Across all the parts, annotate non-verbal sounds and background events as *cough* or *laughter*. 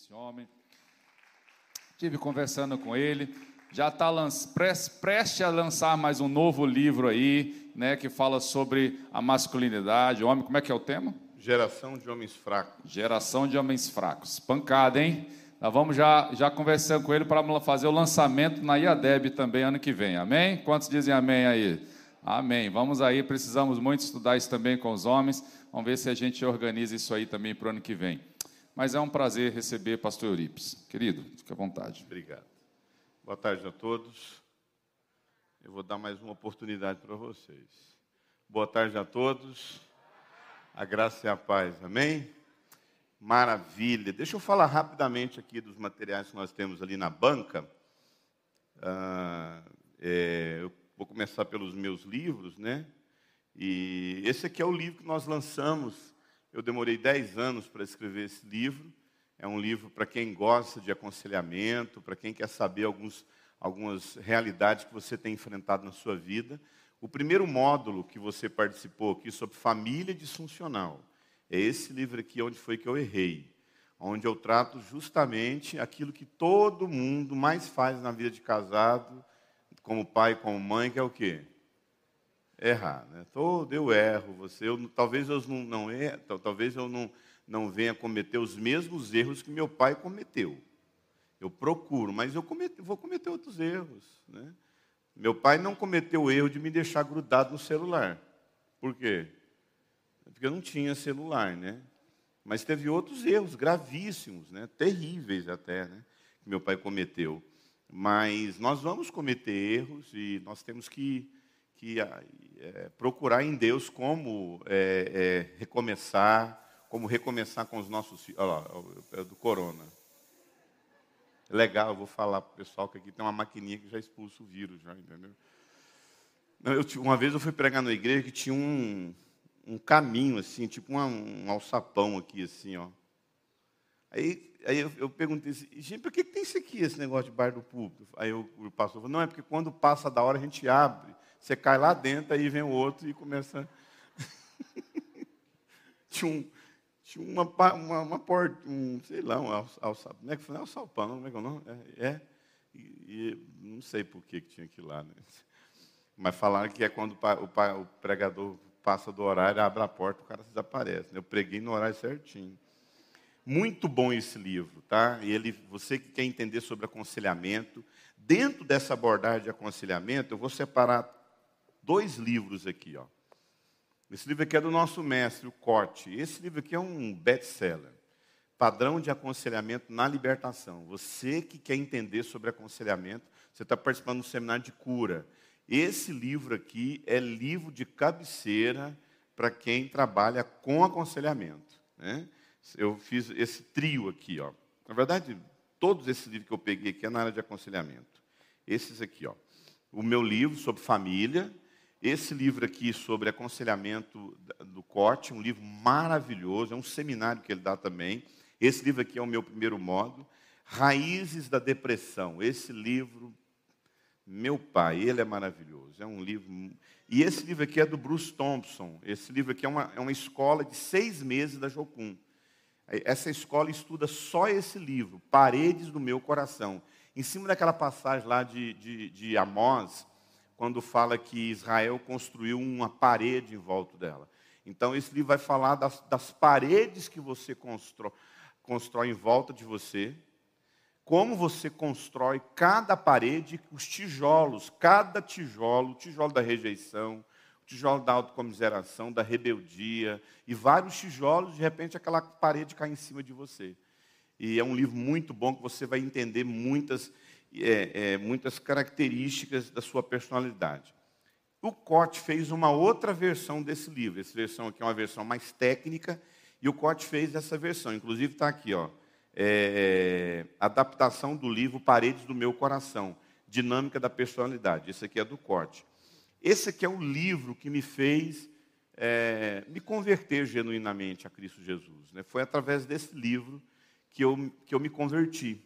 esse homem. Tive conversando com ele, já está prestes a lançar mais um novo livro aí, né, que fala sobre a masculinidade, homem, como é que é o tema? Geração de homens fracos. Geração de homens fracos. Pancada, hein? Nós vamos já, já conversando com ele para fazer o lançamento na IADEB também ano que vem. Amém? Quantos dizem amém aí? Amém. Vamos aí, precisamos muito estudar isso também com os homens. Vamos ver se a gente organiza isso aí também para o ano que vem. Mas é um prazer receber pastor Euripes. Querido, fique à vontade. Obrigado. Boa tarde a todos. Eu vou dar mais uma oportunidade para vocês. Boa tarde a todos. A graça e a paz. Amém? Maravilha. Deixa eu falar rapidamente aqui dos materiais que nós temos ali na banca. Ah, é, eu Vou começar pelos meus livros, né? E esse aqui é o livro que nós lançamos. Eu demorei 10 anos para escrever esse livro. É um livro para quem gosta de aconselhamento, para quem quer saber alguns, algumas realidades que você tem enfrentado na sua vida. O primeiro módulo que você participou aqui sobre família disfuncional é esse livro aqui, onde foi que eu errei. Onde eu trato justamente aquilo que todo mundo mais faz na vida de casado, como pai, como mãe, que é o quê? Errar. Né? Todo eu erro, você, eu, talvez eu não, não erro, talvez eu não, não venha cometer os mesmos erros que meu pai cometeu. Eu procuro, mas eu comete, vou cometer outros erros. Né? Meu pai não cometeu o erro de me deixar grudado no celular. Por quê? Porque eu não tinha celular, né? Mas teve outros erros gravíssimos, né? terríveis até, né? que meu pai cometeu. Mas nós vamos cometer erros e nós temos que, que é, procurar em Deus como é, é, recomeçar, como recomeçar com os nossos filhos. Olha lá, é do corona. Legal, eu vou falar para o pessoal que aqui tem uma maquininha que já expulsa o vírus, já, entendeu? Eu, uma vez eu fui pregar na igreja que tinha um, um caminho, assim, tipo um, um alçapão aqui, assim, ó. Aí aí eu, eu perguntei assim, gente, por que, que tem isso aqui, esse negócio de bar do público? Aí o, o pastor falou, não, é porque quando passa da hora a gente abre, você cai lá dentro, aí vem o outro e começa. *laughs* tinha um, tinha uma, uma, uma porta, um, sei lá, um alçapão, como é que foi? Não é alçapão, como é que é o nome? É, é e, e, não sei por que, que tinha aquilo lá, né? Mas falaram que é quando o, o, pregador passa do horário, abre a porta, o cara desaparece. Eu preguei no horário certinho. Muito bom esse livro, tá? Ele, você que quer entender sobre aconselhamento, dentro dessa abordagem de aconselhamento, eu vou separar dois livros aqui, ó. Esse livro aqui é do nosso mestre, o Corte. Esse livro aqui é um best-seller. Padrão de aconselhamento na libertação. Você que quer entender sobre aconselhamento, você está participando do seminário de cura. Esse livro aqui é livro de cabeceira para quem trabalha com aconselhamento. Né? eu fiz esse trio aqui, ó. Na verdade, todos esses livros que eu peguei aqui é na área de aconselhamento. Esses aqui, ó. O meu livro sobre família, esse livro aqui sobre aconselhamento do corte, um livro maravilhoso, é um seminário que ele dá também. Esse livro aqui é o meu primeiro modo. Raízes da Depressão. Esse livro, meu pai, ele é maravilhoso. É um livro. E esse livro aqui é do Bruce Thompson. Esse livro aqui é uma, é uma escola de seis meses da Jocum. Essa escola estuda só esse livro, Paredes do Meu Coração. Em cima daquela passagem lá de, de, de Amós, quando fala que Israel construiu uma parede em volta dela. Então, esse livro vai falar das, das paredes que você constrói, constrói em volta de você, como você constrói cada parede, os tijolos, cada tijolo, o tijolo da rejeição, tijolo da autocomiseração, da rebeldia, e vários tijolos, de repente aquela parede cai em cima de você. E é um livro muito bom que você vai entender muitas, é, é, muitas características da sua personalidade. O Cote fez uma outra versão desse livro. Essa versão aqui é uma versão mais técnica, e o Cote fez essa versão. Inclusive está aqui, ó, é, adaptação do livro Paredes do Meu Coração, Dinâmica da Personalidade. Esse aqui é do Corte. Esse aqui é o livro que me fez é, me converter genuinamente a Cristo Jesus. Né? Foi através desse livro que eu, que eu me converti.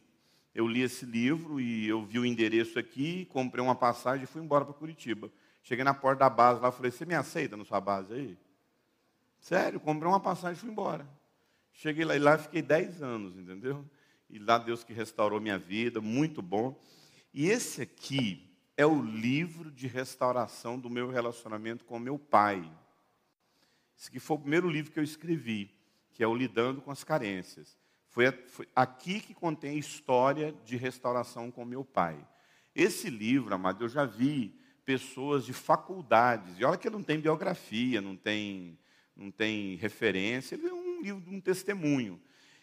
Eu li esse livro e eu vi o endereço aqui, comprei uma passagem e fui embora para Curitiba. Cheguei na porta da base lá, falei, você me aceita na sua base aí? Sério, comprei uma passagem e fui embora. Cheguei lá e lá fiquei 10 anos, entendeu? e lá Deus que restaurou minha vida, muito bom. E esse aqui é o livro de restauração do meu relacionamento com meu pai. Esse aqui foi o primeiro livro que eu escrevi, que é o Lidando com as Carências. Foi, foi aqui que contém a história de restauração com meu pai. Esse livro, amado, eu já vi pessoas de faculdades, e olha que não tem biografia, não tem, não tem referência, ele é um livro, um testemunho.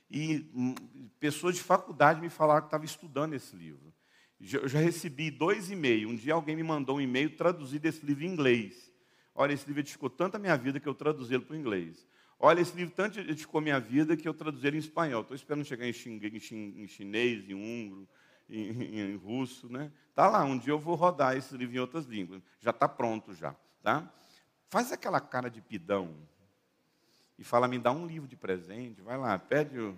E hum, pessoas de faculdade me falaram que estavam estudando esse livro. Eu já recebi dois e-mails. Um dia alguém me mandou um e-mail traduzido esse livro em inglês. Olha, esse livro edificou tanto a minha vida que eu traduzi ele para o inglês. Olha, esse livro tanto edificou minha vida que eu traduzi ele em espanhol. Estou esperando chegar em, em, chinês, em húngaro, em, em, russo, né? Tá lá, um dia eu vou rodar esse livro em outras línguas. Já está pronto já, tá? Faz aquela cara de pidão e fala, me dá um livro de presente, vai lá, pede o...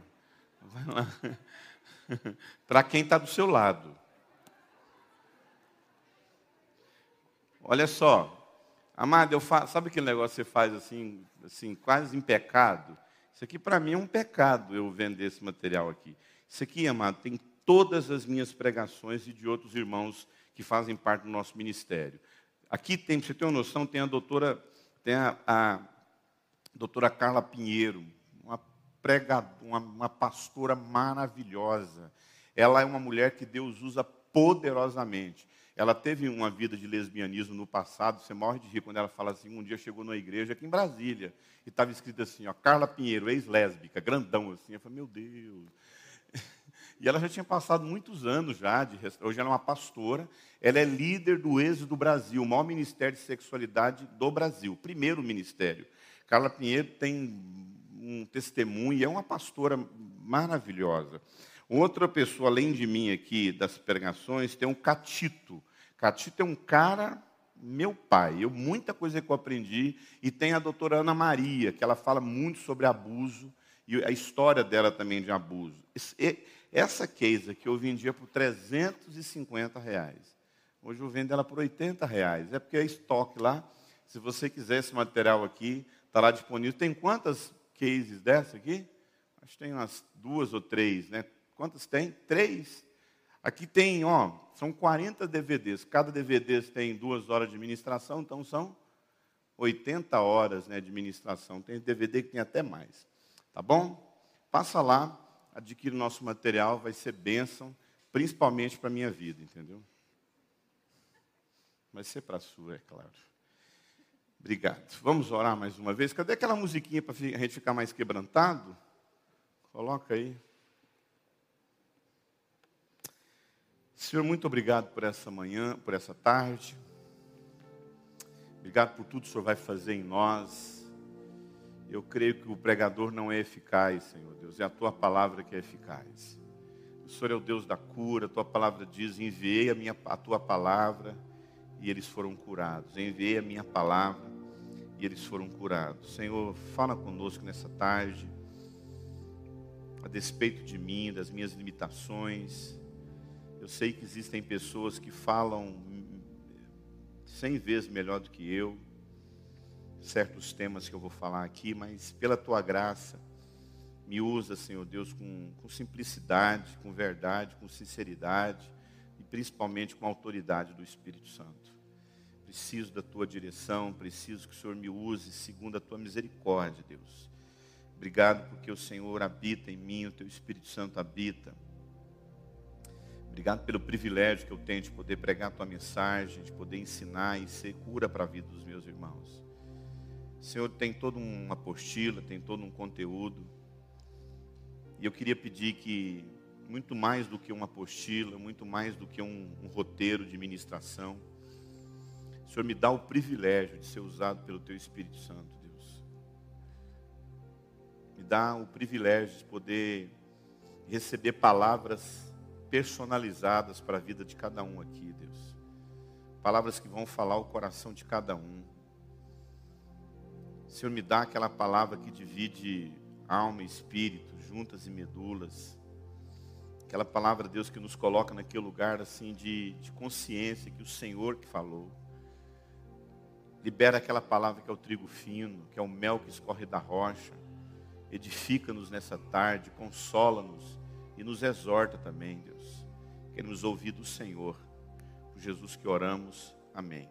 Vai lá. *laughs* Para quem está do seu lado. Olha só, amado, eu sabe aquele negócio que você faz assim, assim, quase em pecado? Isso aqui para mim é um pecado eu vender esse material aqui. Isso aqui, amado, tem todas as minhas pregações e de outros irmãos que fazem parte do nosso ministério. Aqui tem, você ter uma noção, tem a doutora, tem a, a doutora Carla Pinheiro, uma pregadora, uma, uma pastora maravilhosa. Ela é uma mulher que Deus usa poderosamente. Ela teve uma vida de lesbianismo no passado, você morre de rir quando ela fala assim, um dia chegou numa igreja aqui em Brasília, e estava escrito assim, ó, Carla Pinheiro, ex-lésbica, grandão assim. Eu falei, meu Deus. *laughs* E ela já tinha passado muitos anos já, de, hoje ela é uma pastora, ela é líder do Êxodo do Brasil, o maior ministério de sexualidade do Brasil, primeiro ministério. Carla Pinheiro tem um testemunho, é uma pastora maravilhosa. Outra pessoa, além de mim aqui, das pregações, tem um Catito. Catito é um cara, meu pai. Eu, muita coisa que eu aprendi. E tem a doutora Ana Maria, que ela fala muito sobre abuso e a história dela também de abuso. Essa case aqui eu vendia por 350 reais. Hoje eu vendo ela por 80 reais. É porque é estoque lá. Se você quiser esse material aqui, está lá disponível. Tem quantas cases dessa aqui? Acho que tem umas duas ou três, né? Quantas tem? Três. Aqui tem, ó, são 40 DVDs. Cada DVD tem duas horas de ministração, então são 80 horas né, de ministração. Tem DVD que tem até mais. Tá bom? Passa lá, adquire o nosso material, vai ser bênção, principalmente para a minha vida, entendeu? Vai ser para a sua, é claro. Obrigado. Vamos orar mais uma vez. Cadê aquela musiquinha para a gente ficar mais quebrantado? Coloca aí. Senhor, muito obrigado por essa manhã, por essa tarde. Obrigado por tudo que o Senhor vai fazer em nós. Eu creio que o pregador não é eficaz, Senhor Deus, é a tua palavra que é eficaz. O Senhor é o Deus da cura, a tua palavra diz: enviei a, minha, a tua palavra e eles foram curados. Enviei a minha palavra e eles foram curados. Senhor, fala conosco nessa tarde, a despeito de mim, das minhas limitações eu sei que existem pessoas que falam cem vezes melhor do que eu, certos temas que eu vou falar aqui, mas pela tua graça, me usa, Senhor Deus, com, com simplicidade, com verdade, com sinceridade e principalmente com a autoridade do Espírito Santo. Preciso da tua direção, preciso que o Senhor me use segundo a tua misericórdia, Deus. Obrigado porque o Senhor habita em mim, o teu Espírito Santo habita. Obrigado pelo privilégio que eu tenho de poder pregar a tua mensagem, de poder ensinar e ser cura para a vida dos meus irmãos. Senhor, tem toda uma apostila, tem todo um conteúdo. E eu queria pedir que, muito mais do que uma apostila, muito mais do que um, um roteiro de ministração, o Senhor me dá o privilégio de ser usado pelo Teu Espírito Santo, Deus. Me dá o privilégio de poder receber palavras personalizadas para a vida de cada um aqui, Deus. Palavras que vão falar o coração de cada um. Senhor, me dá aquela palavra que divide alma e espírito, juntas e medulas. Aquela palavra, Deus, que nos coloca naquele lugar assim de, de consciência que o Senhor que falou. Libera aquela palavra que é o trigo fino, que é o mel que escorre da rocha. Edifica-nos nessa tarde, consola-nos e nos exorta também, Deus. Queremos ouvir do Senhor. Por Jesus que oramos. Amém.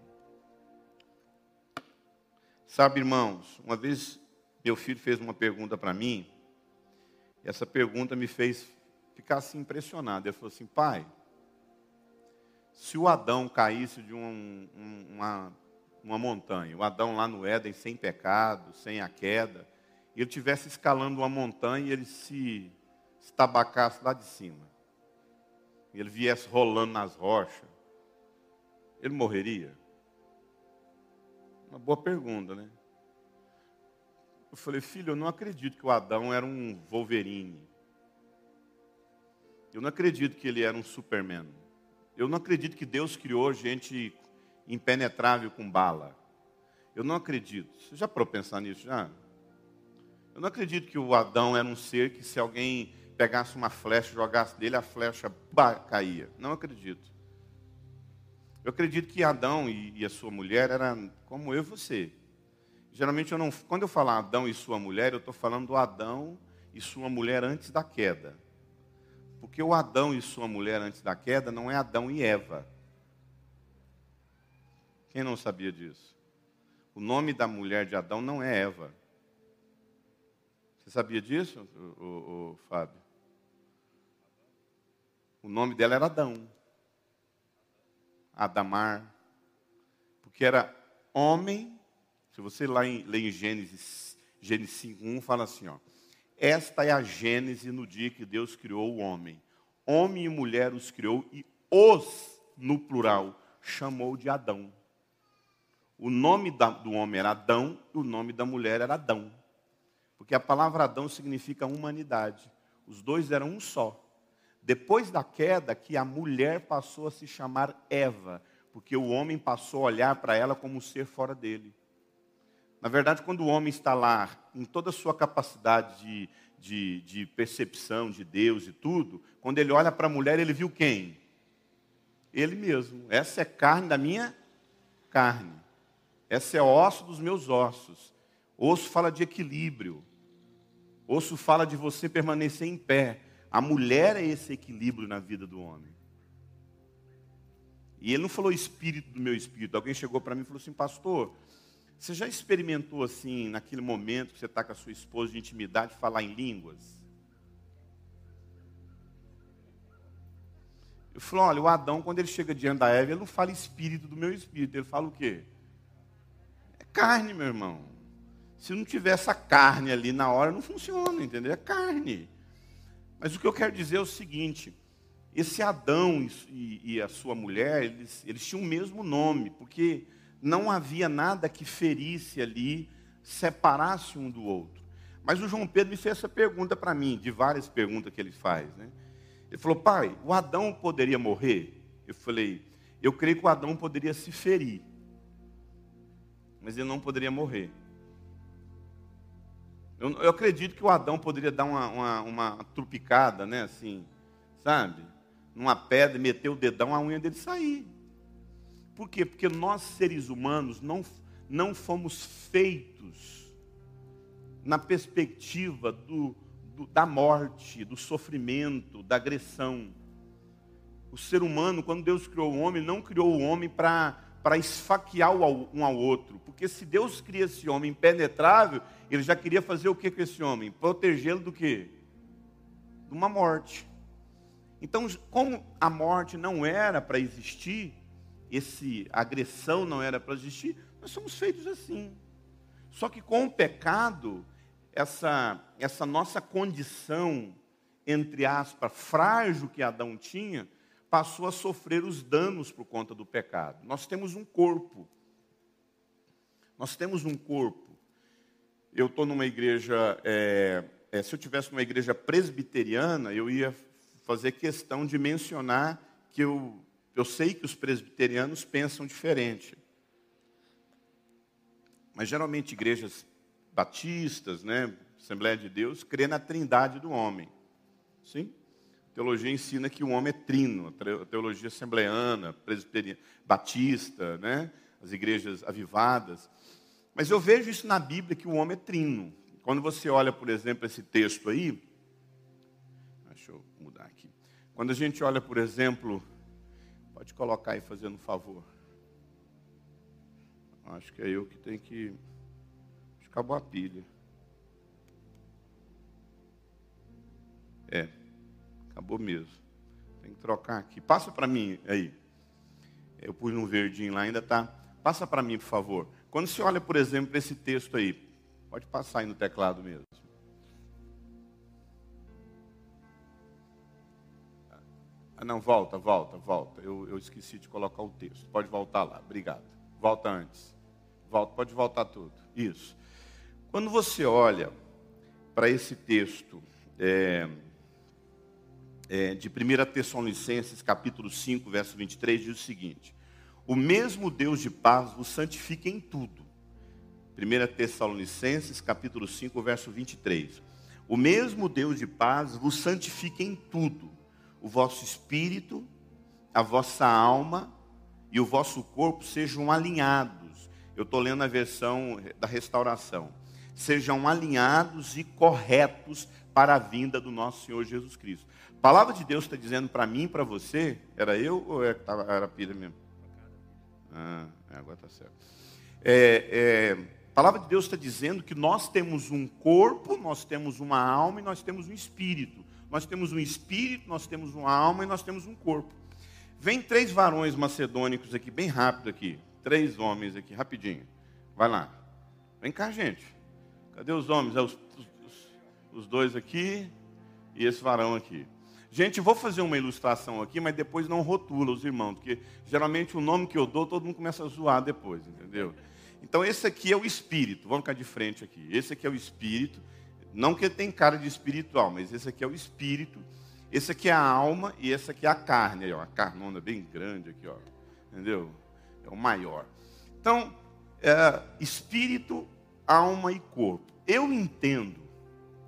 Sabe, irmãos, uma vez meu filho fez uma pergunta para mim, e essa pergunta me fez ficar assim impressionado. Ele falou assim: pai, se o Adão caísse de um, um, uma, uma montanha, o Adão lá no Éden, sem pecado, sem a queda, e ele estivesse escalando uma montanha e ele se estabacasse lá de cima, e ele viesse rolando nas rochas, ele morreria? Uma boa pergunta, né? Eu falei, filho, eu não acredito que o Adão era um Wolverine. Eu não acredito que ele era um Superman. Eu não acredito que Deus criou gente impenetrável com bala. Eu não acredito. Você já parou pensar nisso já? Eu não acredito que o Adão era um ser que se alguém pegasse uma flecha, jogasse dele, a flecha caía. Não acredito. Eu acredito que Adão e, e a sua mulher eram como eu e você. Geralmente, eu não, quando eu falar Adão e sua mulher, eu estou falando do Adão e sua mulher antes da queda. Porque o Adão e sua mulher antes da queda não é Adão e Eva. Quem não sabia disso? O nome da mulher de Adão não é Eva. Você sabia disso, o, o, o Fábio? O nome dela era Adão. Adamar. Porque era homem se você lá em, lê em Gênesis, Gênesis 5.1, fala assim, ó. Esta é a Gênese no dia que Deus criou o homem. Homem e mulher os criou e os, no plural, chamou de Adão. O nome da, do homem era Adão e o nome da mulher era Adão. Porque a palavra Adão significa humanidade. Os dois eram um só. Depois da queda, que a mulher passou a se chamar Eva, porque o homem passou a olhar para ela como um ser fora dele. Na verdade, quando o homem está lá, em toda a sua capacidade de, de, de percepção de Deus e tudo, quando ele olha para a mulher, ele viu quem? Ele mesmo. Essa é carne da minha carne. Essa é osso dos meus ossos. Osso fala de equilíbrio. Osso fala de você permanecer em pé. A mulher é esse equilíbrio na vida do homem. E ele não falou espírito do meu espírito. Alguém chegou para mim e falou assim, pastor, você já experimentou assim, naquele momento que você está com a sua esposa de intimidade, falar em línguas? Eu falo, olha, o Adão, quando ele chega diante da Eva, ele não fala espírito do meu espírito, ele fala o quê? É carne, meu irmão. Se não tiver essa carne ali na hora, não funciona, entendeu? É carne. Mas o que eu quero dizer é o seguinte: esse Adão e, e a sua mulher, eles, eles tinham o mesmo nome, porque não havia nada que ferisse ali, separasse um do outro. Mas o João Pedro me fez essa pergunta para mim, de várias perguntas que ele faz. Né? Ele falou, pai, o Adão poderia morrer? Eu falei, eu creio que o Adão poderia se ferir, mas ele não poderia morrer. Eu, eu acredito que o Adão poderia dar uma, uma, uma trupicada, né, assim, sabe? Numa pedra, meter o dedão, a unha dele sair. Por quê? Porque nós, seres humanos, não, não fomos feitos na perspectiva do, do, da morte, do sofrimento, da agressão. O ser humano, quando Deus criou o homem, não criou o homem para para esfaquear um ao outro. Porque se Deus cria esse homem impenetrável, ele já queria fazer o que com esse homem? Protegê-lo do quê? De uma morte. Então, como a morte não era para existir, esse agressão não era para existir, nós somos feitos assim. Só que com o pecado, essa, essa nossa condição, entre aspas, frágil que Adão tinha, passou a sofrer os danos por conta do pecado. Nós temos um corpo. Nós temos um corpo. Eu estou numa igreja, é, é, se eu tivesse numa igreja presbiteriana, eu ia fazer questão de mencionar que eu eu sei que os presbiterianos pensam diferente. Mas geralmente igrejas batistas, né, Assembleia de Deus, crê na trindade do homem. Sim? Teologia ensina que o homem é trino, a teologia assembleana, presbiteriana, batista, né, as igrejas avivadas. Mas eu vejo isso na Bíblia que o homem é trino. Quando você olha, por exemplo, esse texto aí, Deixa eu mudar aqui. Quando a gente olha, por exemplo, pode colocar aí fazendo um favor. Acho que é eu que tenho que. Acabou a pilha. É, acabou mesmo. Tem que trocar aqui. Passa para mim aí. Eu pus no verdinho lá, ainda está. Passa para mim, por favor. Quando você olha, por exemplo, esse texto aí, pode passar aí no teclado mesmo. Ah, não, volta, volta, volta. Eu, eu esqueci de colocar o texto. Pode voltar lá. Obrigado. Volta antes. Volta, pode voltar tudo. Isso. Quando você olha para esse texto é, é, de 1 Tessalonicenses, capítulo 5, verso 23, diz o seguinte: O mesmo Deus de paz vos santifica em tudo. 1 Tessalonicenses, capítulo 5, verso 23. O mesmo Deus de paz vos santifica em tudo. O vosso espírito, a vossa alma e o vosso corpo sejam alinhados. Eu estou lendo a versão da restauração. Sejam alinhados e corretos para a vinda do nosso Senhor Jesus Cristo. A palavra de Deus está dizendo para mim para você, era eu ou era, é era pilha mesmo? Ah, agora está certo. É, é, a palavra de Deus está dizendo que nós temos um corpo, nós temos uma alma e nós temos um espírito. Nós temos um espírito, nós temos uma alma e nós temos um corpo. Vem três varões macedônicos aqui, bem rápido aqui. Três homens aqui, rapidinho. Vai lá. Vem cá, gente. Cadê os homens? É os, os dois aqui e esse varão aqui. Gente, vou fazer uma ilustração aqui, mas depois não rotula os irmãos, porque geralmente o nome que eu dou, todo mundo começa a zoar depois, entendeu? Então esse aqui é o espírito, vamos ficar de frente aqui. Esse aqui é o espírito, não que ele tem cara de espiritual, mas esse aqui é o espírito. Esse aqui é a alma e esse aqui é a carne, aí, ó, a carnona bem grande aqui, ó, entendeu? É o maior. Então, é, espírito, alma e corpo. Eu entendo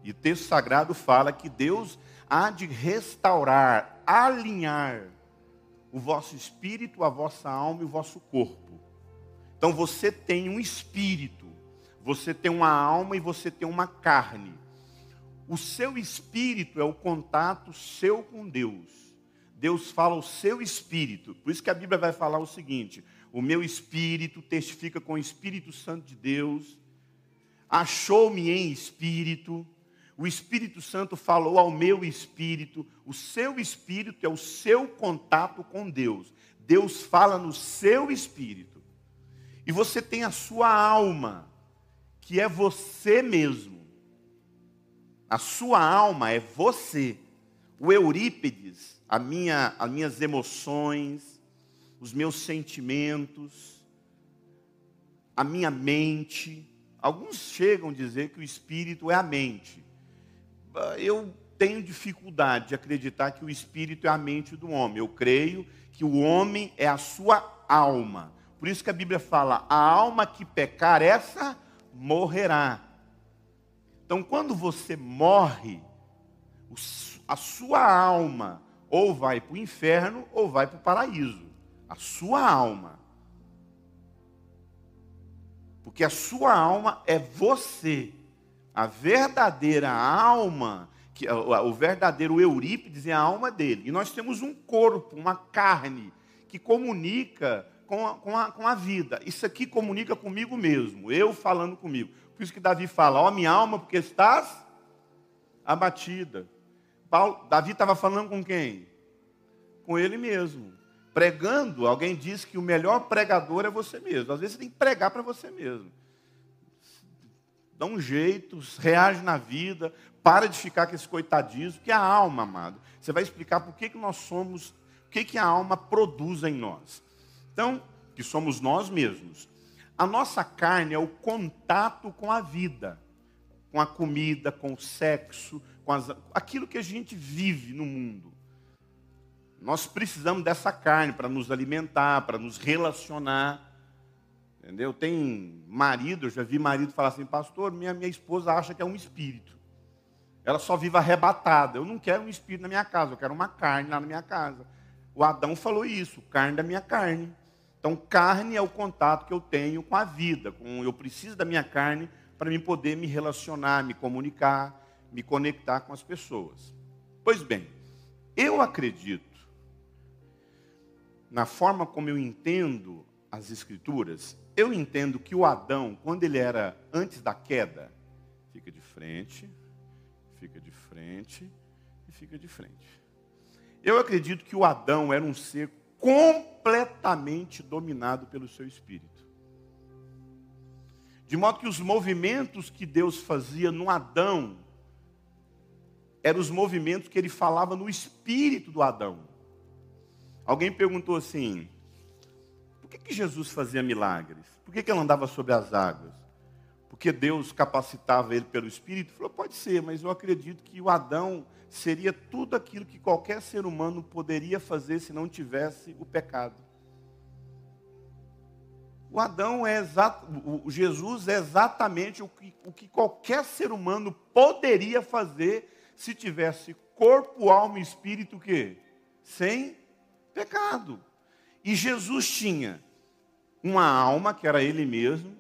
e o texto sagrado fala que Deus há de restaurar, alinhar o vosso espírito, a vossa alma e o vosso corpo. Então você tem um espírito, você tem uma alma e você tem uma carne. O seu espírito é o contato seu com Deus. Deus fala o seu espírito. Por isso que a Bíblia vai falar o seguinte: o meu espírito testifica com o Espírito Santo de Deus, achou-me em espírito o Espírito Santo falou ao meu espírito, o seu espírito é o seu contato com Deus. Deus fala no seu espírito. E você tem a sua alma, que é você mesmo. A sua alma é você. O Eurípides, a minha, as minhas emoções, os meus sentimentos, a minha mente. Alguns chegam a dizer que o espírito é a mente eu tenho dificuldade de acreditar que o espírito é a mente do homem. Eu creio que o homem é a sua alma. Por isso que a Bíblia fala: a alma que pecar, essa morrerá. Então, quando você morre, a sua alma ou vai para o inferno ou vai para o paraíso. A sua alma. Porque a sua alma é você. A verdadeira alma, que, o verdadeiro Eurípides é a alma dele. E nós temos um corpo, uma carne, que comunica com a, com a, com a vida. Isso aqui comunica comigo mesmo, eu falando comigo. Por isso que Davi fala, ó minha alma, porque estás abatida. Paulo, Davi estava falando com quem? Com ele mesmo. Pregando, alguém disse que o melhor pregador é você mesmo. Às vezes você tem que pregar para você mesmo dá um jeito, reage na vida, para de ficar com esse coitadismo, que é a alma, amado. Você vai explicar por que, que nós somos, o que, que a alma produz em nós. Então, que somos nós mesmos. A nossa carne é o contato com a vida, com a comida, com o sexo, com as, aquilo que a gente vive no mundo. Nós precisamos dessa carne para nos alimentar, para nos relacionar. Entendeu? Tem marido, eu já vi marido falar assim, pastor, minha, minha esposa acha que é um espírito. Ela só vive arrebatada. Eu não quero um espírito na minha casa, eu quero uma carne lá na minha casa. O Adão falou isso, carne da minha carne. Então, carne é o contato que eu tenho com a vida. Com, eu preciso da minha carne para me poder me relacionar, me comunicar, me conectar com as pessoas. Pois bem, eu acredito, na forma como eu entendo as Escrituras, eu entendo que o Adão, quando ele era antes da queda, fica de frente, fica de frente e fica de frente. Eu acredito que o Adão era um ser completamente dominado pelo seu espírito. De modo que os movimentos que Deus fazia no Adão eram os movimentos que ele falava no espírito do Adão. Alguém perguntou assim: que, que Jesus fazia milagres? Por que, que ele andava sobre as águas? Porque Deus capacitava ele pelo espírito? Ele falou: pode ser, mas eu acredito que o Adão seria tudo aquilo que qualquer ser humano poderia fazer se não tivesse o pecado. O Adão é exato, o Jesus é exatamente o que, o que qualquer ser humano poderia fazer se tivesse corpo, alma e espírito que sem pecado. E Jesus tinha uma alma, que era ele mesmo,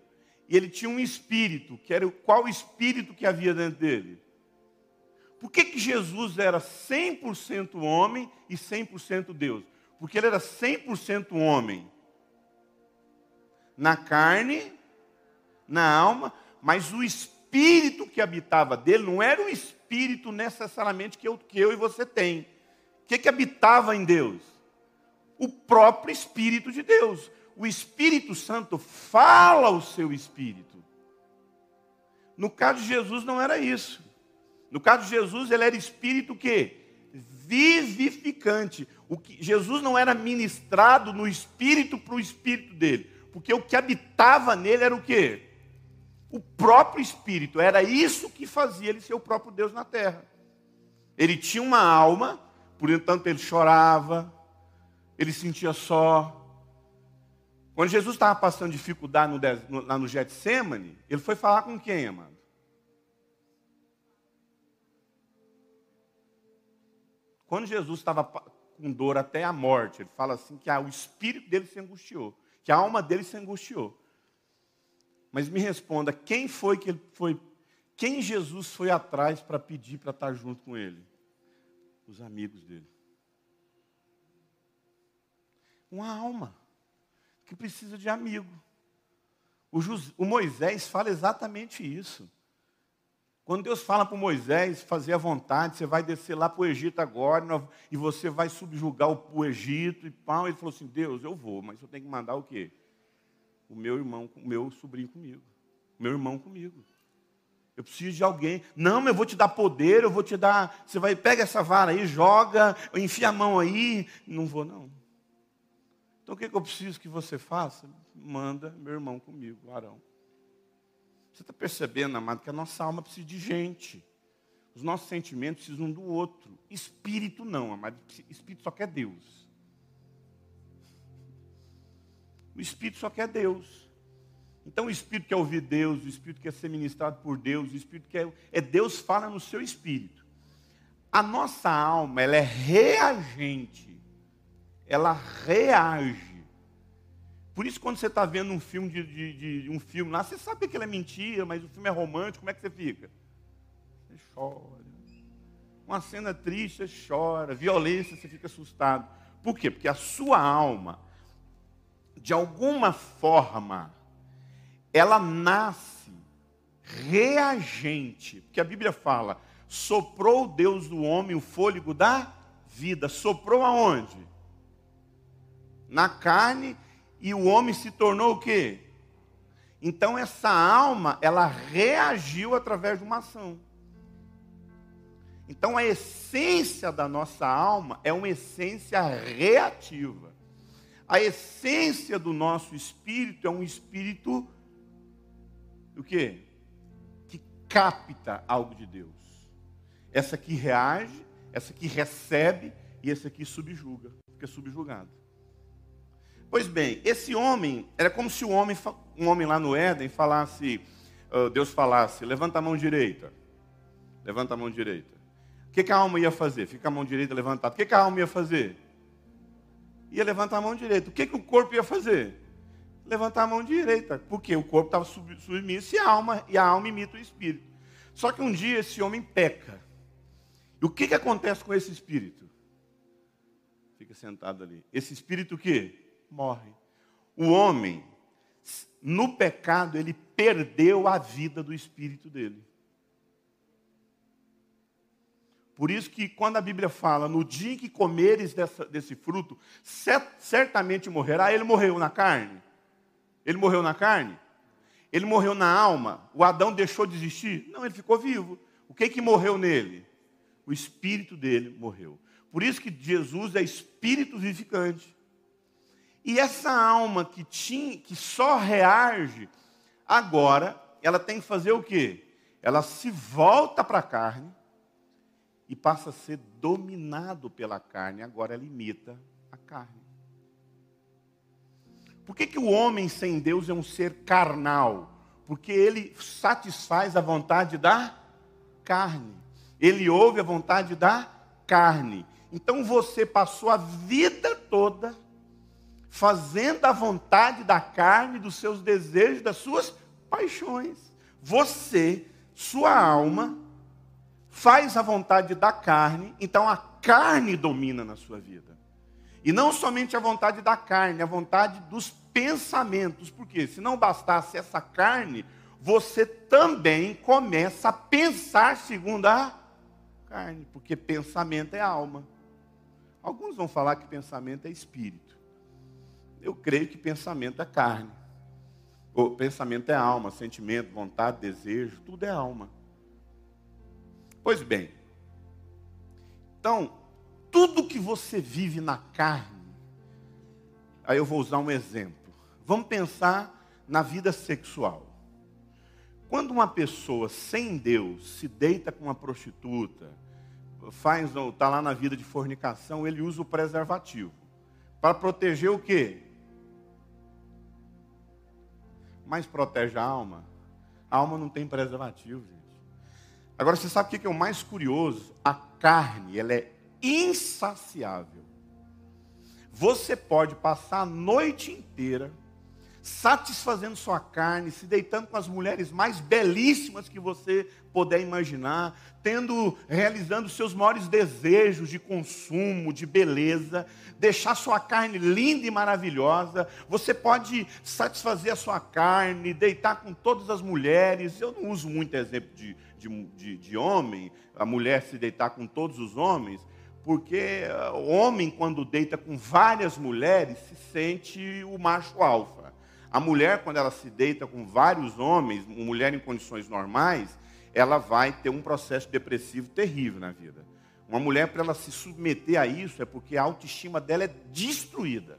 e ele tinha um espírito, que era qual espírito que havia dentro dele? Por que, que Jesus era 100% homem e 100% Deus? Porque ele era 100% homem na carne, na alma, mas o espírito que habitava dele não era o espírito necessariamente que eu, que eu e você tem. O que, que habitava em Deus? O próprio Espírito de Deus. O Espírito Santo fala o seu espírito. No caso de Jesus não era isso. No caso de Jesus, ele era espírito que vivificante. O que Jesus não era ministrado no espírito para o espírito dele. Porque o que habitava nele era o quê? O próprio Espírito. Era isso que fazia ele ser o próprio Deus na terra. Ele tinha uma alma, por entanto ele chorava, ele sentia só. Quando Jesus estava passando dificuldade no, lá no Getsemane, ele foi falar com quem, amado? Quando Jesus estava com dor até a morte, ele fala assim que ah, o espírito dele se angustiou que a alma dele se angustiou. Mas me responda, quem foi que ele foi, quem Jesus foi atrás para pedir para estar junto com ele? Os amigos dele. Uma alma que precisa de amigo. O, o Moisés fala exatamente isso. Quando Deus fala para Moisés fazer a vontade, você vai descer lá para o Egito agora e você vai subjugar o, o Egito e pau, ele falou assim: Deus, eu vou, mas eu tenho que mandar o quê? O meu irmão, o meu sobrinho comigo, o meu irmão comigo. Eu preciso de alguém. Não, eu vou te dar poder, eu vou te dar. Você vai, pega essa vara aí, joga, enfia a mão aí. Não vou, não. Então o que, que eu preciso que você faça? Manda meu irmão comigo, Arão. Você está percebendo, amado, que a nossa alma precisa de gente. Os nossos sentimentos precisam um do outro. Espírito não, amado. Espírito só quer Deus. O Espírito só quer Deus. Então o Espírito quer ouvir Deus, o Espírito quer ser ministrado por Deus, o Espírito quer. É Deus fala no seu espírito. A nossa alma, ela é reagente. Ela reage por isso, quando você está vendo um filme de, de, de, um filme lá, você sabe que ele é mentira, mas o filme é romântico, como é que você fica? Você chora. Uma cena triste, você chora. Violência, você fica assustado. Por quê? Porque a sua alma, de alguma forma, ela nasce reagente. Porque a Bíblia fala: soprou Deus do homem o fôlego da vida. Soprou aonde? Na carne e o homem se tornou o quê? Então essa alma, ela reagiu através de uma ação. Então a essência da nossa alma é uma essência reativa. A essência do nosso espírito é um espírito o quê? Que capta algo de Deus. Essa que reage, essa que recebe e essa que subjuga, fica subjugado. Pois bem, esse homem, era como se um homem, um homem lá no Éden falasse, Deus falasse, levanta a mão direita. Levanta a mão direita. O que, que a alma ia fazer? Fica a mão direita levantada. O que, que a alma ia fazer? Ia levantar a mão direita. O que, que o corpo ia fazer? Levantar a mão direita. Porque o corpo estava submisso e a alma, e a alma imita o espírito. Só que um dia esse homem peca. E o que, que acontece com esse espírito? Fica sentado ali. Esse espírito que morre. O homem, no pecado, ele perdeu a vida do espírito dele. Por isso que quando a Bíblia fala, no dia em que comeres dessa, desse fruto, certamente morrerá, ele morreu na carne. Ele morreu na carne? Ele morreu na alma? O Adão deixou de existir? Não, ele ficou vivo. O que que morreu nele? O espírito dele morreu. Por isso que Jesus é espírito vivificante. E essa alma que tinha, que só reage agora, ela tem que fazer o quê? Ela se volta para a carne e passa a ser dominado pela carne, agora ela imita a carne. Por que, que o homem sem Deus é um ser carnal? Porque ele satisfaz a vontade da carne. Ele ouve a vontade da carne. Então você passou a vida toda fazendo a vontade da carne, dos seus desejos, das suas paixões. Você, sua alma, faz a vontade da carne, então a carne domina na sua vida. E não somente a vontade da carne, a vontade dos pensamentos. Porque se não bastasse essa carne, você também começa a pensar segundo a carne, porque pensamento é alma. Alguns vão falar que pensamento é espírito. Eu creio que pensamento é carne. O pensamento é alma, sentimento, vontade, desejo, tudo é alma. Pois bem, então, tudo que você vive na carne, aí eu vou usar um exemplo. Vamos pensar na vida sexual. Quando uma pessoa sem Deus se deita com uma prostituta, faz, está lá na vida de fornicação, ele usa o preservativo. Para proteger o quê? Mas protege a alma. A alma não tem preservativo, gente. Agora, você sabe o que é o mais curioso? A carne, ela é insaciável. Você pode passar a noite inteira satisfazendo sua carne, se deitando com as mulheres mais belíssimas que você puder imaginar, tendo, realizando seus maiores desejos de consumo, de beleza, deixar sua carne linda e maravilhosa. Você pode satisfazer a sua carne, deitar com todas as mulheres. Eu não uso muito exemplo de, de, de, de homem, a mulher se deitar com todos os homens, porque o homem, quando deita com várias mulheres, se sente o macho alfa. A mulher, quando ela se deita com vários homens, uma mulher em condições normais, ela vai ter um processo depressivo terrível na vida. Uma mulher, para ela se submeter a isso, é porque a autoestima dela é destruída.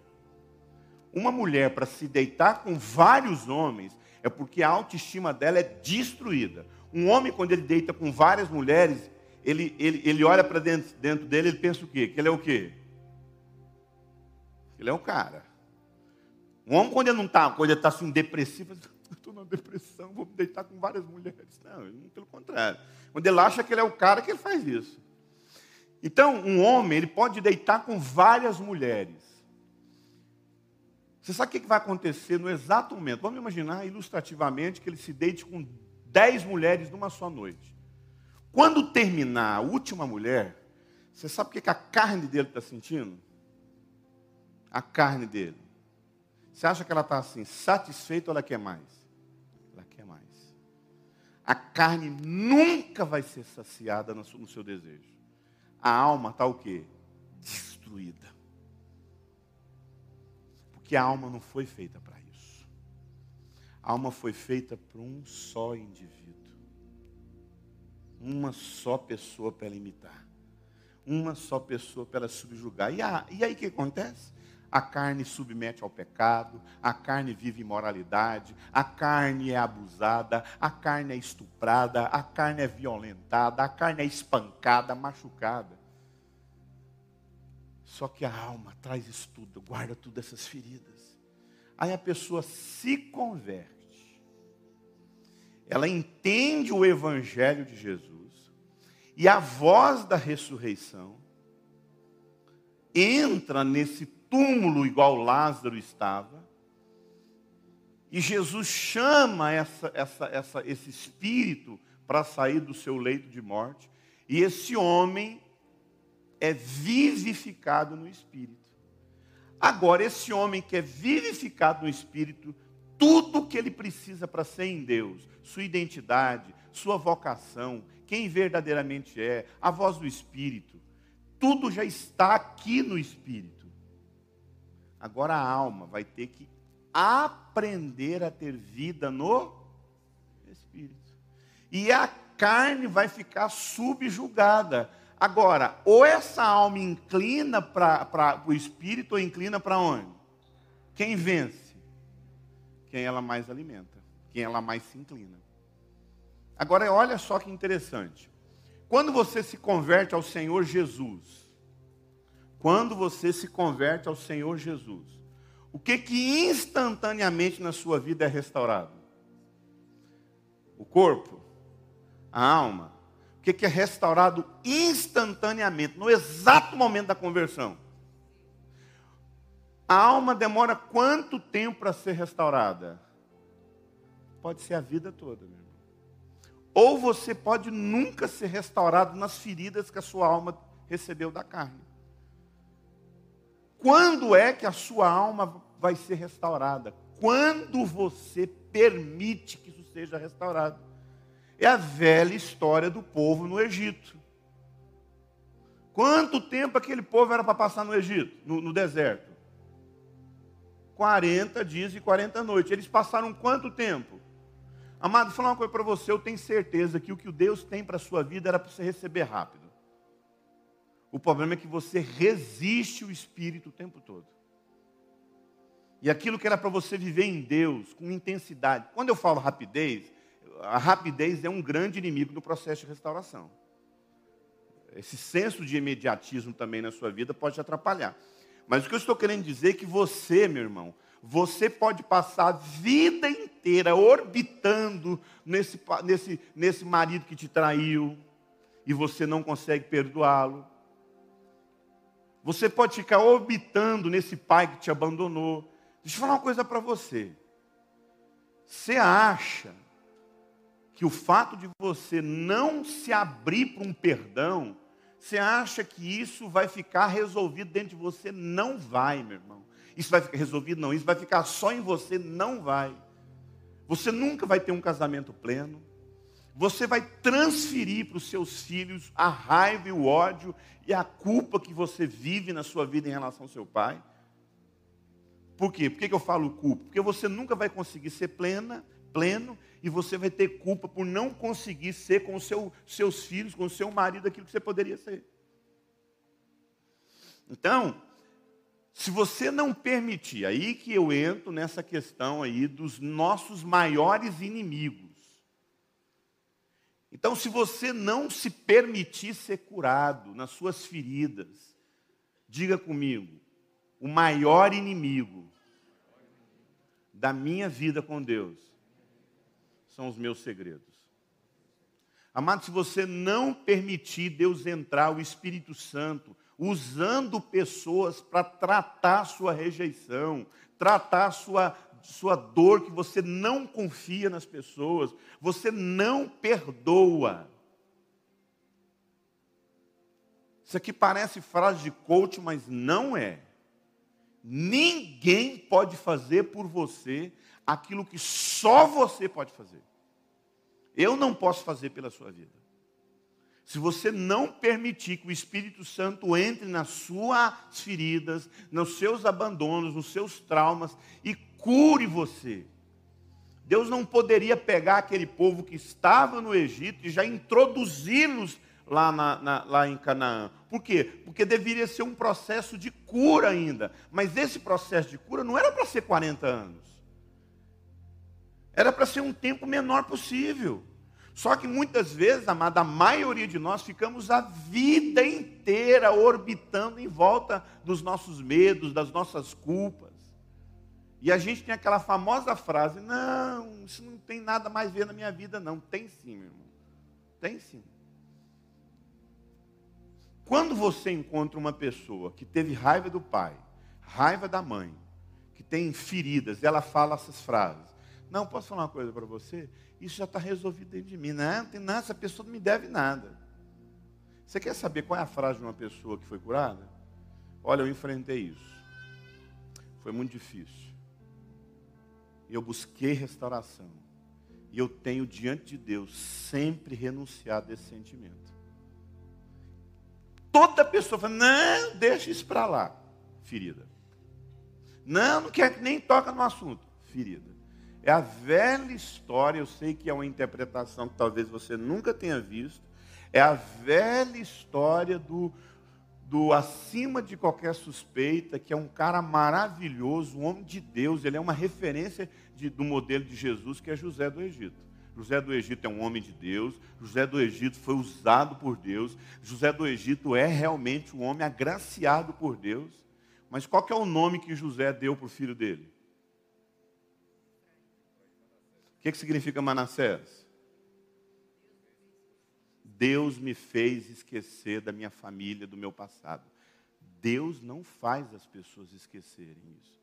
Uma mulher, para se deitar com vários homens, é porque a autoestima dela é destruída. Um homem, quando ele deita com várias mulheres, ele, ele, ele olha para dentro, dentro dele, ele pensa o quê? Que ele é o quê? Ele é um cara. Um homem, quando ele não está, quando ele está assim, depressivo, estou na depressão, vou me deitar com várias mulheres. Não, pelo contrário. Quando ele acha que ele é o cara, que ele faz isso. Então, um homem, ele pode deitar com várias mulheres. Você sabe o que vai acontecer no exato momento? Vamos imaginar ilustrativamente que ele se deite com dez mulheres numa só noite. Quando terminar a última mulher, você sabe o que a carne dele está sentindo? A carne dele você acha que ela está assim, satisfeita ou ela quer mais? Ela quer mais. A carne nunca vai ser saciada no seu desejo. A alma está o quê? Destruída. Porque a alma não foi feita para isso. A alma foi feita para um só indivíduo. Uma só pessoa para ela imitar. Uma só pessoa para ela subjugar. E, a, e aí o que acontece? A carne submete ao pecado, a carne vive imoralidade, a carne é abusada, a carne é estuprada, a carne é violentada, a carne é espancada, machucada. Só que a alma traz isso tudo, guarda todas essas feridas. Aí a pessoa se converte, ela entende o Evangelho de Jesus, e a voz da ressurreição entra nesse túmulo igual Lázaro estava. E Jesus chama essa, essa, essa, esse espírito para sair do seu leito de morte. E esse homem é vivificado no espírito. Agora, esse homem que é vivificado no espírito, tudo que ele precisa para ser em Deus, sua identidade, sua vocação, quem verdadeiramente é, a voz do espírito, tudo já está aqui no espírito. Agora a alma vai ter que aprender a ter vida no espírito. E a carne vai ficar subjugada. Agora, ou essa alma inclina para o espírito ou inclina para onde? Quem vence? Quem ela mais alimenta, quem ela mais se inclina. Agora, olha só que interessante. Quando você se converte ao Senhor Jesus, quando você se converte ao Senhor Jesus, o que que instantaneamente na sua vida é restaurado? O corpo, a alma. O que que é restaurado instantaneamente, no exato momento da conversão? A alma demora quanto tempo para ser restaurada? Pode ser a vida toda, meu irmão. Ou você pode nunca ser restaurado nas feridas que a sua alma recebeu da carne. Quando é que a sua alma vai ser restaurada? Quando você permite que isso seja restaurado. É a velha história do povo no Egito. Quanto tempo aquele povo era para passar no Egito, no, no deserto? 40 dias e 40 noites. Eles passaram quanto tempo? Amado, vou falar uma coisa para você, eu tenho certeza que o que Deus tem para a sua vida era para você receber rápido. O problema é que você resiste o Espírito o tempo todo. E aquilo que era para você viver em Deus, com intensidade. Quando eu falo rapidez, a rapidez é um grande inimigo do processo de restauração. Esse senso de imediatismo também na sua vida pode te atrapalhar. Mas o que eu estou querendo dizer é que você, meu irmão, você pode passar a vida inteira orbitando nesse, nesse, nesse marido que te traiu e você não consegue perdoá-lo. Você pode ficar orbitando nesse pai que te abandonou Deixa eu falar uma coisa para você. Você acha que o fato de você não se abrir para um perdão, você acha que isso vai ficar resolvido dentro de você? Não vai, meu irmão. Isso vai ficar resolvido? Não. Isso vai ficar só em você? Não vai. Você nunca vai ter um casamento pleno. Você vai transferir para os seus filhos a raiva e o ódio e a culpa que você vive na sua vida em relação ao seu pai. Por quê? Por que eu falo culpa? Porque você nunca vai conseguir ser plena, pleno, e você vai ter culpa por não conseguir ser com os seu, seus filhos, com o seu marido, aquilo que você poderia ser. Então, se você não permitir, aí que eu entro nessa questão aí dos nossos maiores inimigos. Então, se você não se permitir ser curado nas suas feridas, diga comigo, o maior inimigo da minha vida com Deus são os meus segredos. Amado, se você não permitir Deus entrar, o Espírito Santo, usando pessoas para tratar sua rejeição, tratar sua, sua dor, que você não confia nas pessoas, você não perdoa. Isso aqui parece frase de coach, mas não é. Ninguém pode fazer por você aquilo que só você pode fazer. Eu não posso fazer pela sua vida. Se você não permitir que o Espírito Santo entre nas suas feridas, nos seus abandonos, nos seus traumas e cure você. Deus não poderia pegar aquele povo que estava no Egito e já introduzi-los lá, na, na, lá em Canaã. Por quê? Porque deveria ser um processo de cura ainda. Mas esse processo de cura não era para ser 40 anos. Era para ser um tempo menor possível. Só que muitas vezes, amada, a maioria de nós ficamos a vida inteira orbitando em volta dos nossos medos, das nossas culpas. E a gente tem aquela famosa frase: não, isso não tem nada mais a ver na minha vida, não. Tem sim, meu irmão. Tem sim. Quando você encontra uma pessoa que teve raiva do pai, raiva da mãe, que tem feridas, ela fala essas frases. Não, posso falar uma coisa para você? Isso já está resolvido dentro de mim. Não, tem nada, essa pessoa não me deve nada. Você quer saber qual é a frase de uma pessoa que foi curada? Olha, eu enfrentei isso. Foi muito difícil. Eu busquei restauração. E eu tenho diante de Deus sempre renunciado a esse sentimento. Toda pessoa fala, não, deixa isso para lá, ferida. Não, não quer que nem toca no assunto, ferida. É a velha história, eu sei que é uma interpretação que talvez você nunca tenha visto, é a velha história do, do acima de qualquer suspeita, que é um cara maravilhoso, um homem de Deus, ele é uma referência de, do modelo de Jesus, que é José do Egito. José do Egito é um homem de Deus, José do Egito foi usado por Deus, José do Egito é realmente um homem agraciado por Deus. Mas qual é o nome que José deu para o filho dele? O que, que significa Manassés? Deus me fez esquecer da minha família, do meu passado. Deus não faz as pessoas esquecerem isso.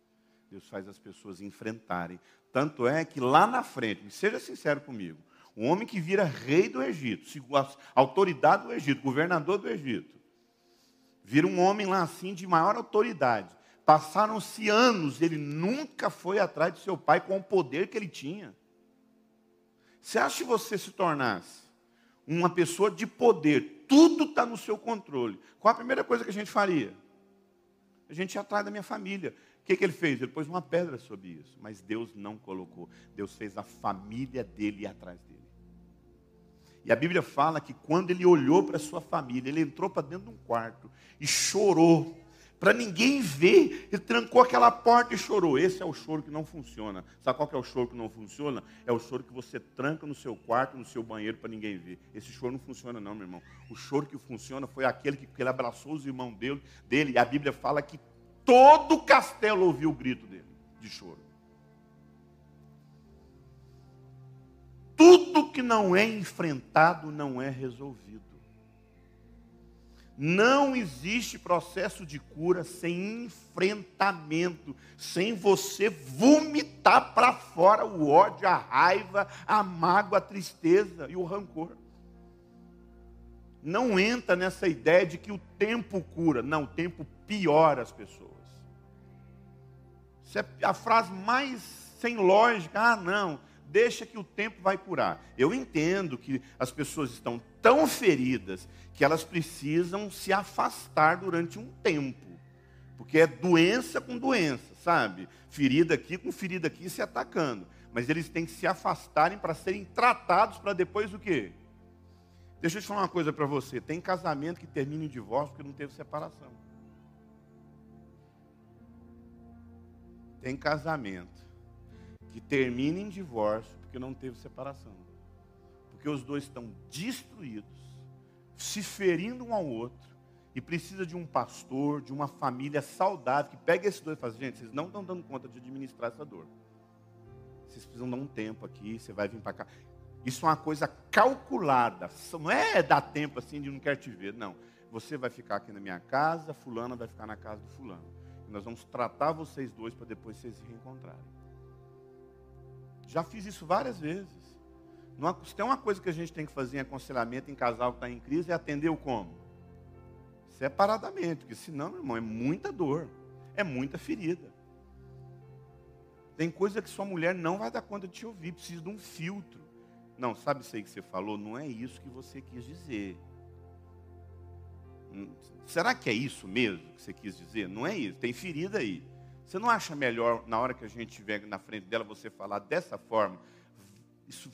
Deus faz as pessoas enfrentarem. Tanto é que lá na frente, seja sincero comigo, um homem que vira rei do Egito, autoridade do Egito, governador do Egito, vira um homem lá assim de maior autoridade. Passaram-se anos, ele nunca foi atrás de seu pai com o poder que ele tinha. Você acha que você se tornasse uma pessoa de poder, tudo está no seu controle. Qual a primeira coisa que a gente faria? A gente ia atrás da minha família. O que, que ele fez? Ele pôs uma pedra sobre isso. Mas Deus não colocou. Deus fez a família dele atrás dele. E a Bíblia fala que quando ele olhou para sua família, ele entrou para dentro de um quarto e chorou para ninguém ver. Ele trancou aquela porta e chorou. Esse é o choro que não funciona. Sabe qual é o choro que não funciona? É o choro que você tranca no seu quarto, no seu banheiro, para ninguém ver. Esse choro não funciona, não, meu irmão. O choro que funciona foi aquele que, que ele abraçou os irmãos dele, dele. E a Bíblia fala que todo o castelo ouviu o grito dele, de choro. Tudo que não é enfrentado não é resolvido. Não existe processo de cura sem enfrentamento, sem você vomitar para fora o ódio, a raiva, a mágoa, a tristeza e o rancor. Não entra nessa ideia de que o tempo cura. Não, o tempo piora as pessoas. Isso é a frase mais sem lógica. Ah, não deixa que o tempo vai curar. Eu entendo que as pessoas estão tão feridas que elas precisam se afastar durante um tempo. Porque é doença com doença, sabe? Ferida aqui com ferida aqui se atacando. Mas eles têm que se afastarem para serem tratados para depois o quê? Deixa eu te falar uma coisa para você. Tem casamento que termina em divórcio porque não teve separação. Tem casamento que termina em divórcio porque não teve separação. Porque os dois estão destruídos, se ferindo um ao outro, e precisa de um pastor, de uma família saudável, que pega esses dois e fala, gente, vocês não estão dando conta de administrar essa dor. Vocês precisam dar um tempo aqui, você vai vir para cá. Isso é uma coisa calculada. Não é dar tempo assim de não quer te ver, não. Você vai ficar aqui na minha casa, fulana vai ficar na casa do fulano. E nós vamos tratar vocês dois para depois vocês se reencontrarem. Já fiz isso várias vezes. Se tem uma coisa que a gente tem que fazer em aconselhamento em casal que está em crise, é atender o como? Separadamente, porque senão, meu irmão, é muita dor, é muita ferida. Tem coisa que sua mulher não vai dar conta de te ouvir, precisa de um filtro. Não, sabe isso aí que você falou? Não é isso que você quis dizer. Hum, será que é isso mesmo que você quis dizer? Não é isso, tem ferida aí. Você não acha melhor, na hora que a gente estiver na frente dela, você falar dessa forma? Isso,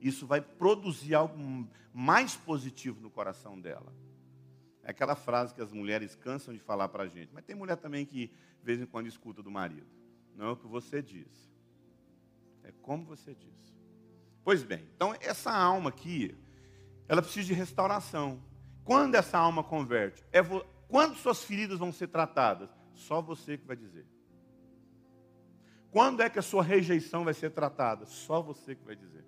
isso vai produzir algo mais positivo no coração dela. É aquela frase que as mulheres cansam de falar para a gente. Mas tem mulher também que, de vez em quando, escuta do marido. Não é o que você diz. É como você diz. Pois bem, então essa alma aqui, ela precisa de restauração. Quando essa alma converte? É vo... Quando suas feridas vão ser tratadas? Só você que vai dizer. Quando é que a sua rejeição vai ser tratada? Só você que vai dizer.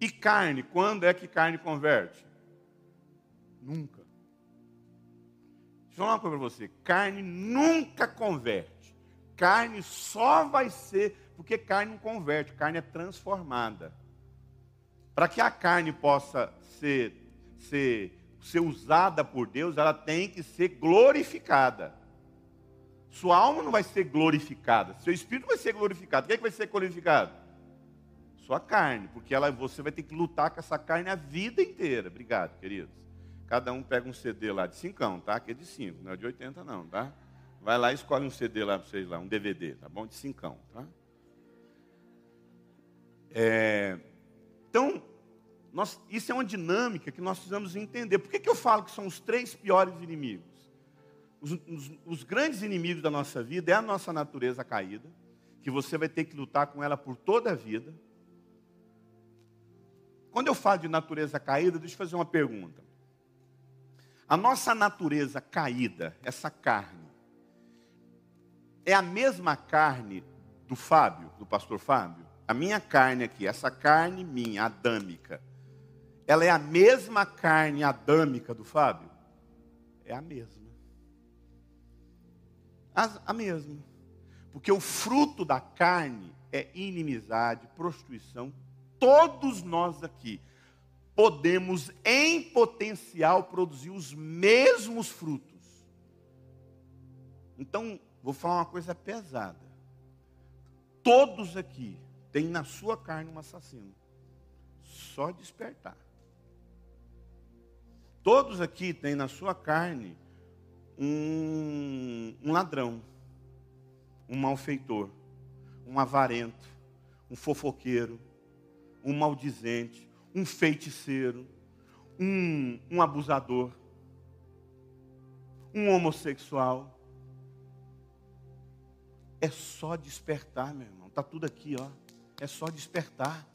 E carne, quando é que carne converte? Nunca. Deixa eu falar uma coisa para você: carne nunca converte. Carne só vai ser, porque carne não converte, carne é transformada. Para que a carne possa ser, ser ser usada por Deus, ela tem que ser glorificada. Sua alma não vai ser glorificada, seu espírito vai ser glorificado. Quem é que vai ser glorificado? Sua carne, porque ela, você vai ter que lutar com essa carne a vida inteira. Obrigado, queridos. Cada um pega um CD lá de cincão, tá? Que é de cinco, não é de 80 não, tá? Vai lá e escolhe um CD lá para vocês lá, um DVD, tá bom? De cincão, tá? É, então, nós, isso é uma dinâmica que nós precisamos entender. Por que, que eu falo que são os três piores inimigos? Os, os, os grandes inimigos da nossa vida é a nossa natureza caída, que você vai ter que lutar com ela por toda a vida. Quando eu falo de natureza caída, deixa eu fazer uma pergunta. A nossa natureza caída, essa carne, é a mesma carne do Fábio, do pastor Fábio? A minha carne aqui, essa carne minha, adâmica, ela é a mesma carne adâmica do Fábio? É a mesma. A, a mesma. Porque o fruto da carne é inimizade, prostituição. Todos nós aqui podemos, em potencial, produzir os mesmos frutos. Então, vou falar uma coisa pesada. Todos aqui têm na sua carne um assassino. Só despertar. Todos aqui têm na sua carne um, um ladrão, um malfeitor, um avarento, um fofoqueiro, um maldizente, um feiticeiro, um, um abusador, um homossexual. É só despertar, meu irmão. Está tudo aqui, ó. É só despertar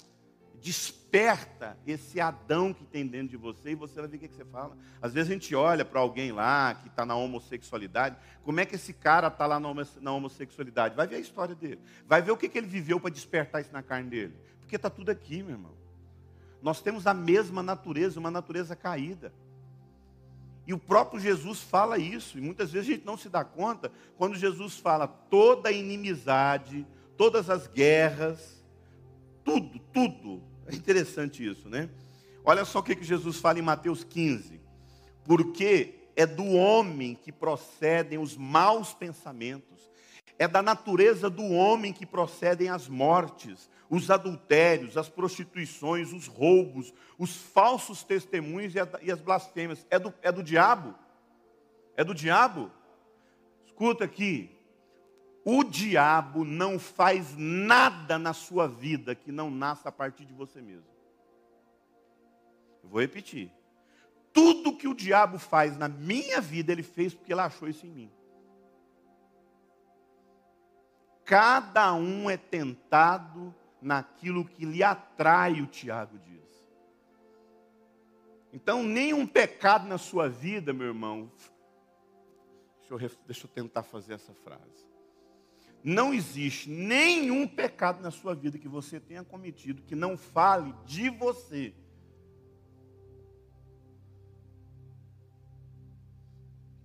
desperta esse Adão que tem dentro de você e você vai ver o que, você fala. Às vezes a gente olha para alguém lá que está na homossexualidade, como é que esse cara está lá na homossexualidade? Vai ver a história dele, vai ver o que, que ele viveu para despertar isso na carne dele. Porque está tudo aqui, meu irmão. Nós temos a mesma natureza, uma natureza caída. E o próprio Jesus fala isso, e muitas vezes a gente não se dá conta, quando Jesus fala toda a inimizade, todas as guerras, tudo, tudo, é interessante isso, né? Olha só o que, que Jesus fala em Mateus 15. Porque é do homem que procedem os maus pensamentos, é da natureza do homem que procedem as mortes, os adultérios, as prostituições, os roubos, os falsos testemunhos e as blasfêmias. É do, é do diabo? É do diabo? Escuta aqui, o diabo não faz nada na sua vida que não nasça a partir de você mesmo. Eu vou repetir. Tudo que o diabo faz na minha vida, ele fez porque ele achou isso em mim. Cada um é tentado naquilo que lhe atrai, o Tiago diz. Então, nenhum pecado na sua vida, meu irmão. Deixa eu, deixa eu tentar fazer essa frase não existe nenhum pecado na sua vida que você tenha cometido que não fale de você.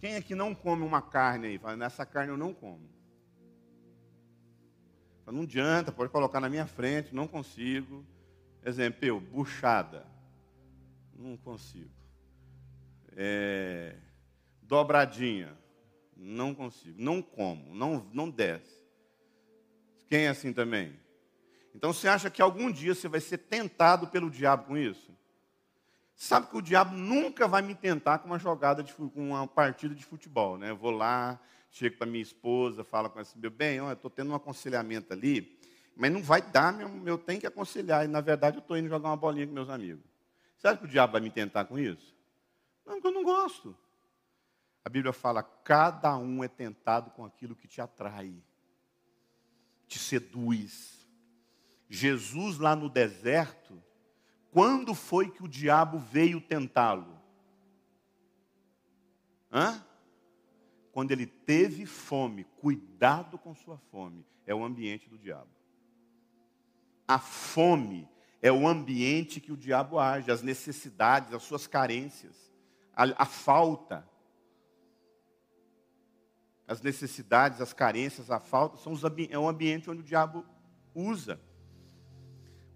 Quem é que não come uma carne aí? Fala, nessa carne eu não como. Não adianta, pode colocar na minha frente, não consigo. Exemplo, eu, buchada. Não consigo. É, dobradinha. Não consigo. Não como. Não, não desce. Quem é assim também? Então você acha que algum dia você vai ser tentado pelo diabo com isso? Sabe que o diabo nunca vai me tentar com uma jogada de com uma partida de futebol, né? Eu vou lá, chego para minha esposa, falo com ela assim, meu bem, eu estou tendo um aconselhamento ali, mas não vai dar, meu, eu tenho que aconselhar. E na verdade eu estou indo jogar uma bolinha com meus amigos. Sabe que o diabo vai me tentar com isso? Não, porque eu não gosto. A Bíblia fala: cada um é tentado com aquilo que te atrai te seduz. Jesus lá no deserto, quando foi que o diabo veio tentá-lo? Hã? Quando ele teve fome, cuidado com sua fome, é o ambiente do diabo. A fome é o ambiente que o diabo age, as necessidades, as suas carências, a, a falta as necessidades, as carências, a falta, são os, é um ambiente onde o diabo usa.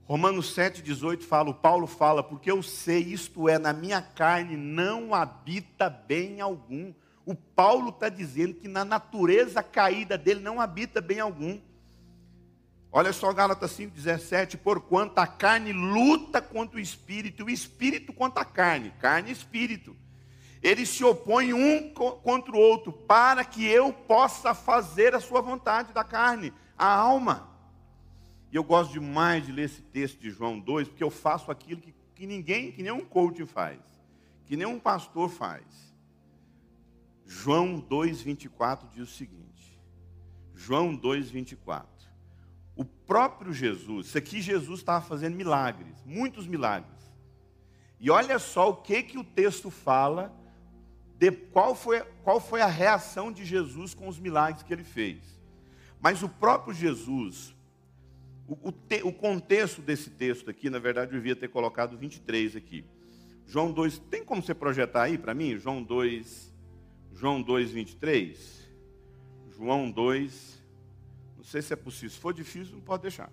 Romanos 7,18 fala, o Paulo fala, porque eu sei, isto é, na minha carne não habita bem algum. O Paulo está dizendo que na natureza caída dele não habita bem algum. Olha só Gálatas 5,17, porquanto a carne luta contra o espírito, o espírito contra a carne, carne e espírito. Eles se opõem um contra o outro, para que eu possa fazer a sua vontade da carne, a alma. E eu gosto demais de ler esse texto de João 2, porque eu faço aquilo que, que ninguém, que nenhum coach faz, que nenhum pastor faz. João 2,24 diz o seguinte: João 2,24. O próprio Jesus, isso aqui Jesus estava fazendo milagres, muitos milagres. E olha só o que, que o texto fala, de qual foi, qual foi a reação de Jesus com os milagres que ele fez. Mas o próprio Jesus, o, o, te, o, contexto desse texto aqui, na verdade, eu devia ter colocado 23 aqui. João 2, tem como você projetar aí para mim? João 2, João 2, 23. João 2, não sei se é possível. Se for difícil, não pode deixar.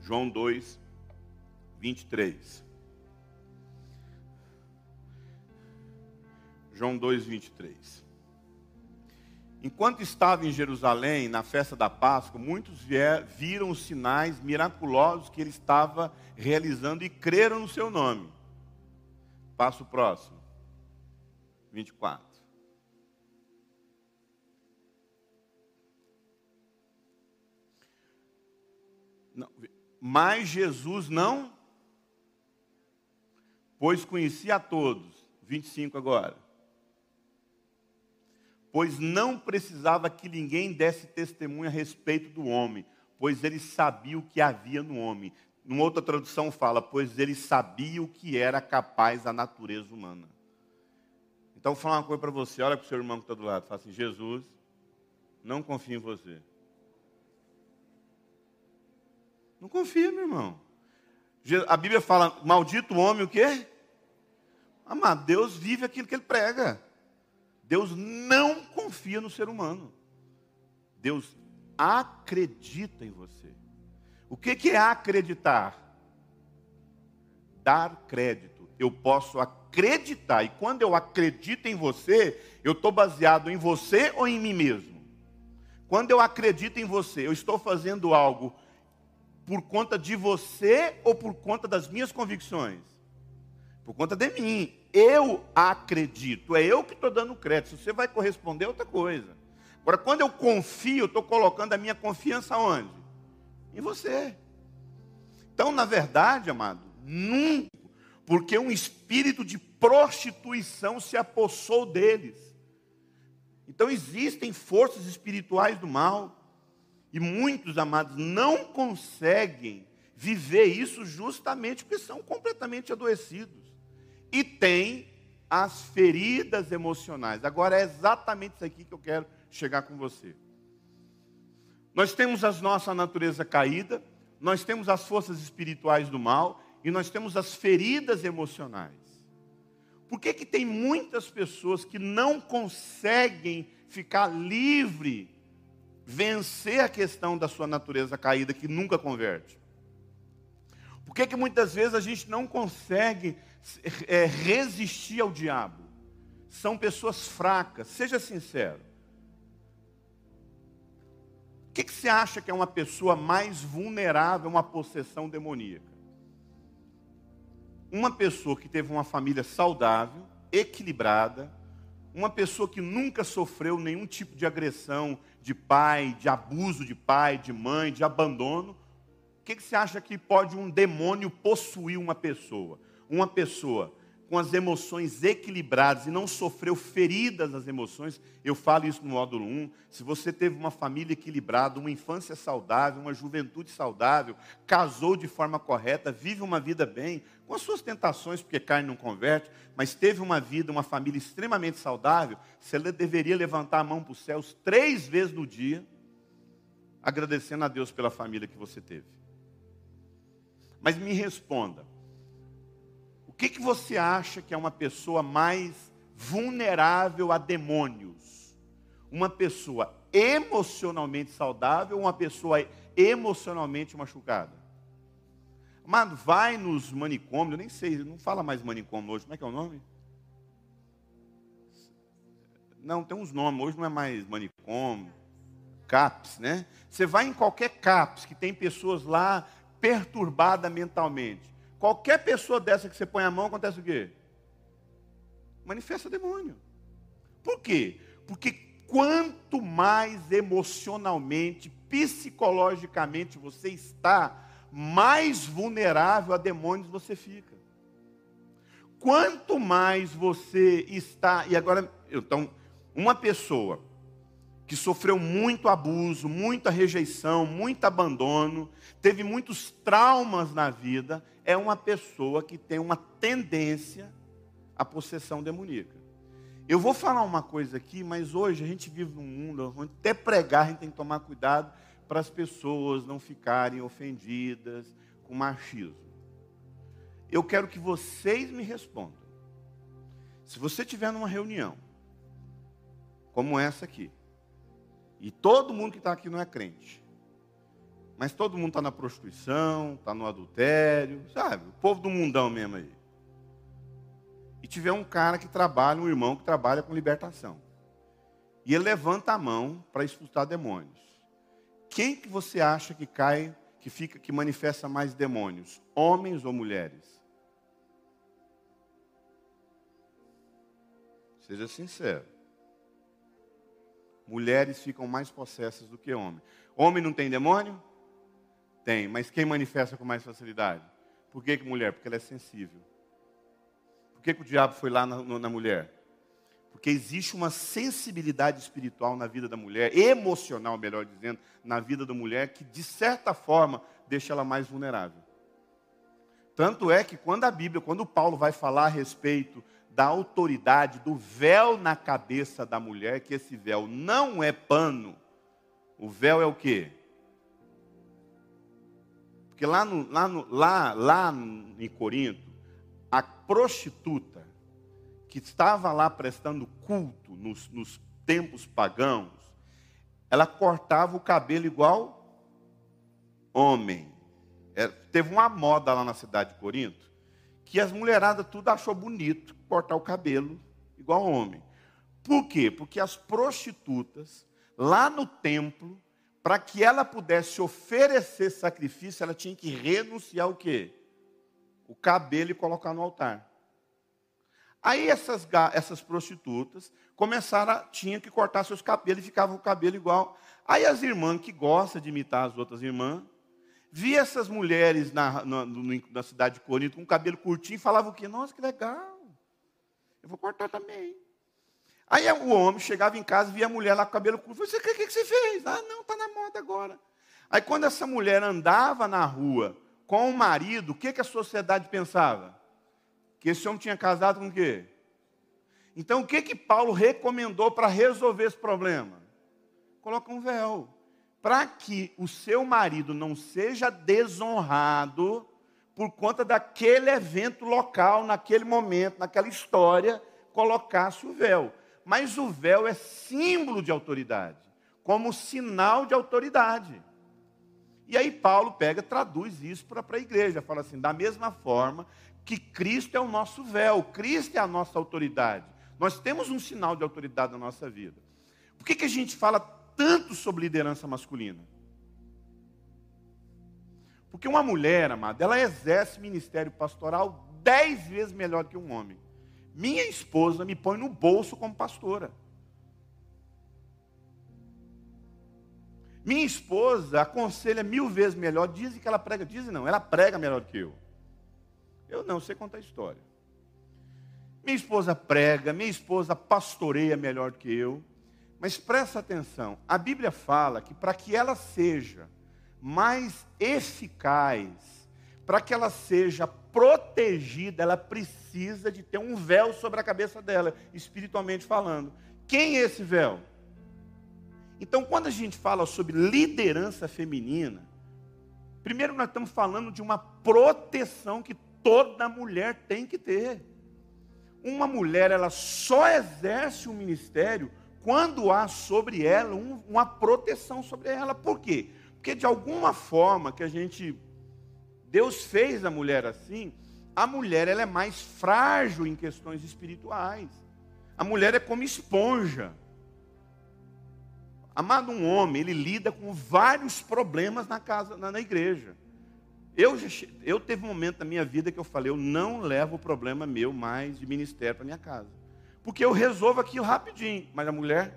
João 2, 23. João 2, 23. Enquanto estava em Jerusalém, na festa da Páscoa, muitos vier, viram os sinais miraculosos que ele estava realizando e creram no seu nome. Passo próximo. 24. Não, mas Jesus não, pois conhecia a todos. 25 agora pois não precisava que ninguém desse testemunho a respeito do homem, pois ele sabia o que havia no homem. Numa outra tradução fala, pois ele sabia o que era capaz a natureza humana. Então, vou falar uma coisa para você, olha para o seu irmão que está do lado, fala assim, Jesus, não confia em você. Não confia, meu irmão. A Bíblia fala, maldito homem o quê? Amado, Deus vive aquilo que ele prega. Deus não confia no ser humano. Deus acredita em você. O que é acreditar? Dar crédito. Eu posso acreditar, e quando eu acredito em você, eu estou baseado em você ou em mim mesmo? Quando eu acredito em você, eu estou fazendo algo por conta de você ou por conta das minhas convicções? Por conta de mim. Eu acredito. É eu que estou dando crédito. Se você vai corresponder, é outra coisa. Agora, quando eu confio, eu estou colocando a minha confiança onde? Em você. Então, na verdade, amado, nunca, porque um espírito de prostituição se apossou deles. Então, existem forças espirituais do mal. E muitos, amados, não conseguem viver isso justamente porque são completamente adoecidos e tem as feridas emocionais. Agora é exatamente isso aqui que eu quero chegar com você. Nós temos a nossa natureza caída, nós temos as forças espirituais do mal e nós temos as feridas emocionais. Por que, que tem muitas pessoas que não conseguem ficar livre, vencer a questão da sua natureza caída, que nunca converte? Por que, que muitas vezes a gente não consegue é, resistir ao diabo. São pessoas fracas, seja sincero. Que, que você acha que é uma pessoa mais vulnerável a uma possessão demoníaca? Uma pessoa que teve uma família saudável, equilibrada, uma pessoa que nunca sofreu nenhum tipo de agressão de pai, de abuso de pai, de mãe, de abandono. O que, que você acha que pode um demônio possuir uma pessoa? uma pessoa com as emoções equilibradas e não sofreu feridas nas emoções, eu falo isso no módulo 1. Se você teve uma família equilibrada, uma infância saudável, uma juventude saudável, casou de forma correta, vive uma vida bem, com as suas tentações, porque carne não converte, mas teve uma vida, uma família extremamente saudável, você deveria levantar a mão para os céus três vezes no dia, agradecendo a Deus pela família que você teve. Mas me responda, que, que você acha que é uma pessoa mais vulnerável a demônios? Uma pessoa emocionalmente saudável ou uma pessoa emocionalmente machucada? Amado, vai nos manicômios, eu nem sei, não fala mais manicômio hoje, como é que é o nome? Não, tem uns nomes, hoje não é mais manicômio, CAPS, né? Você vai em qualquer CAPS que tem pessoas lá perturbadas mentalmente. Qualquer pessoa dessa que você põe a mão, acontece o quê? Manifesta demônio. Por quê? Porque quanto mais emocionalmente, psicologicamente você está, mais vulnerável a demônios você fica. Quanto mais você está, e agora, então, uma pessoa que sofreu muito abuso, muita rejeição, muito abandono, teve muitos traumas na vida, é uma pessoa que tem uma tendência à possessão demoníaca. Eu vou falar uma coisa aqui, mas hoje a gente vive num mundo onde até pregar a gente tem que tomar cuidado para as pessoas não ficarem ofendidas com machismo. Eu quero que vocês me respondam. Se você estiver numa reunião, como essa aqui, e todo mundo que está aqui não é crente, mas todo mundo está na prostituição, está no adultério, sabe? O povo do mundão mesmo aí. E tiver um cara que trabalha, um irmão que trabalha com libertação. E ele levanta a mão para expulsar demônios. Quem que você acha que cai, que fica, que manifesta mais demônios? Homens ou mulheres? Seja sincero mulheres ficam mais possessas do que homens. Homem não tem demônio? Tem, mas quem manifesta com mais facilidade? Por que, que mulher? Porque ela é sensível. Por que, que o diabo foi lá na, na mulher? Porque existe uma sensibilidade espiritual na vida da mulher, emocional, melhor dizendo, na vida da mulher, que de certa forma deixa ela mais vulnerável. Tanto é que quando a Bíblia, quando Paulo vai falar a respeito da autoridade do véu na cabeça da mulher, que esse véu não é pano. O véu é o quê? Porque lá, no, lá, no, lá, lá em Corinto, a prostituta que estava lá prestando culto nos, nos tempos pagãos, ela cortava o cabelo igual homem. É, teve uma moda lá na cidade de Corinto que as mulheradas tudo achou bonito cortar o cabelo igual homem. Por quê? Porque as prostitutas, lá no templo, para que ela pudesse oferecer sacrifício, ela tinha que renunciar o quê? O cabelo e colocar no altar. Aí essas, essas prostitutas começaram, a, tinham que cortar seus cabelos e ficava o cabelo igual. Aí as irmãs que gostam de imitar as outras irmãs, via essas mulheres na, na, na cidade de Corinto com o cabelo curtinho e falavam o quê? Nossa, que legal. Eu vou cortar também. Aí o homem chegava em casa, via a mulher lá com o cabelo curto. Você, o que, que você fez? Ah, não, está na moda agora. Aí quando essa mulher andava na rua com o marido, o que, que a sociedade pensava? Que esse homem tinha casado com o quê? Então o que, que Paulo recomendou para resolver esse problema? Coloca um véu. Para que o seu marido não seja desonrado por conta daquele evento local, naquele momento, naquela história, colocasse o véu. Mas o véu é símbolo de autoridade, como sinal de autoridade. E aí Paulo pega, traduz isso para a igreja, fala assim: da mesma forma que Cristo é o nosso véu, Cristo é a nossa autoridade. Nós temos um sinal de autoridade na nossa vida. Por que, que a gente fala tanto sobre liderança masculina? Porque uma mulher, amada, ela exerce ministério pastoral dez vezes melhor que um homem. Minha esposa me põe no bolso como pastora. Minha esposa aconselha mil vezes melhor, dizem que ela prega, dizem não, ela prega melhor que eu. Eu não sei contar história. Minha esposa prega, minha esposa pastoreia melhor que eu. Mas presta atenção, a Bíblia fala que para que ela seja mais eficaz, para que ela seja protegida, ela precisa de ter um véu sobre a cabeça dela, espiritualmente falando. Quem é esse véu? Então, quando a gente fala sobre liderança feminina, primeiro nós estamos falando de uma proteção que toda mulher tem que ter. Uma mulher, ela só exerce o um ministério quando há sobre ela um, uma proteção sobre ela. Por quê? Porque de alguma forma que a gente Deus fez a mulher assim, a mulher ela é mais frágil em questões espirituais. A mulher é como esponja. Amado, um homem, ele lida com vários problemas na casa, na, na igreja. Eu, eu teve um momento na minha vida que eu falei, eu não levo o problema meu mais de ministério para minha casa. Porque eu resolvo aquilo rapidinho. Mas a mulher,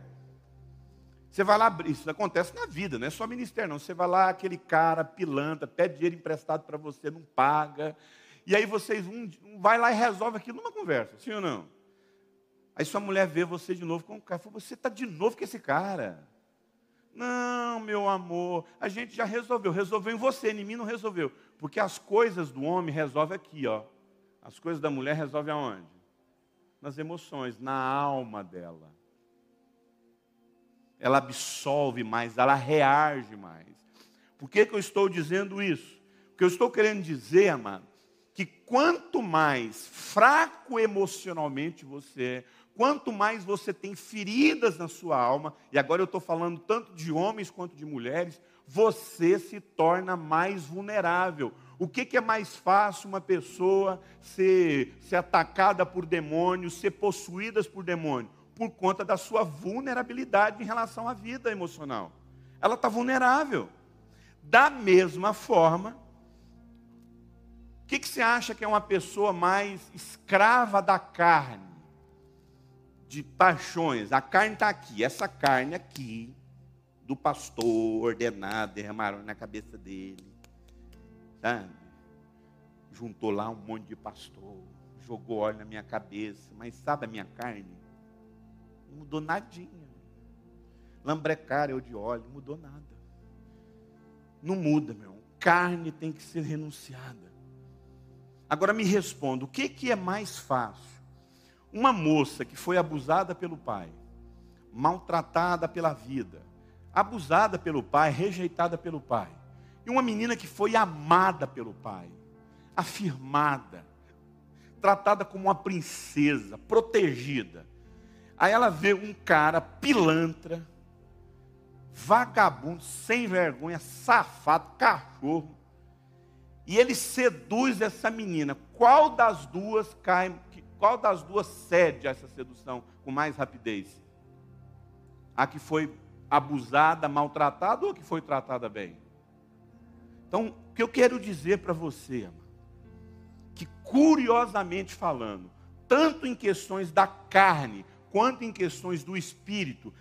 você vai lá, isso acontece na vida, não é só ministério, não. Você vai lá, aquele cara pilantra, pede dinheiro emprestado para você, não paga. E aí vocês, um, um, vai lá e resolve aquilo numa conversa, sim ou não? Aí sua mulher vê você de novo com o cara, fala, você está de novo com esse cara. Não, meu amor, a gente já resolveu. Resolveu em você, em mim não resolveu. Porque as coisas do homem resolve aqui, ó. As coisas da mulher resolve aonde? Nas emoções, na alma dela. Ela absolve mais, ela reage mais. Por que, que eu estou dizendo isso? O que eu estou querendo dizer, amado, que quanto mais fraco emocionalmente você é, quanto mais você tem feridas na sua alma, e agora eu estou falando tanto de homens quanto de mulheres, você se torna mais vulnerável. O que, que é mais fácil uma pessoa ser, ser atacada por demônios, ser possuída por demônio? Por conta da sua vulnerabilidade em relação à vida emocional. Ela está vulnerável. Da mesma forma, o que, que você acha que é uma pessoa mais escrava da carne? de paixões. A carne está aqui, essa carne aqui, do pastor ordenado, derramaram na cabeça dele. Sabe? Juntou lá um monte de pastor, jogou óleo na minha cabeça, mas sabe a minha carne? Não mudou nadinha. Eu de óleo, não mudou nada. Não muda, meu. Carne tem que ser renunciada. Agora me responda, o que, que é mais fácil? Uma moça que foi abusada pelo pai, maltratada pela vida, abusada pelo pai, rejeitada pelo pai, e uma menina que foi amada pelo pai, afirmada, tratada como uma princesa, protegida. Aí ela vê um cara pilantra, vagabundo, sem vergonha, safado, cachorro, e ele seduz essa menina. Qual das duas cai, qual das duas cede a essa sedução com mais rapidez? A que foi abusada, maltratada ou a que foi tratada bem? Então, o que eu quero dizer para você, que curiosamente falando, tanto em questões da carne, quanto em questões do espírito,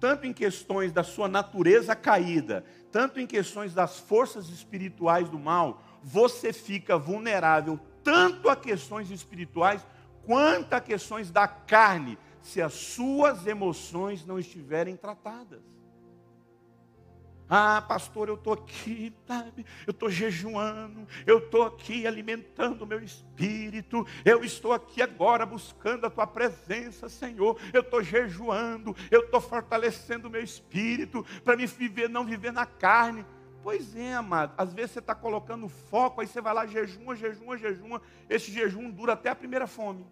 tanto em questões da sua natureza caída, tanto em questões das forças espirituais do mal, você fica vulnerável tanto a questões espirituais quanto a questões da carne, se as suas emoções não estiverem tratadas. Ah, pastor, eu estou aqui, sabe? Eu estou jejuando, eu estou aqui alimentando o meu espírito, eu estou aqui agora buscando a tua presença, Senhor. Eu estou jejuando, eu estou fortalecendo o meu espírito para me viver, não viver na carne. Pois é, amado. Às vezes você está colocando foco, aí você vai lá, jejuma, jejuma, jejuma. Esse jejum dura até a primeira fome.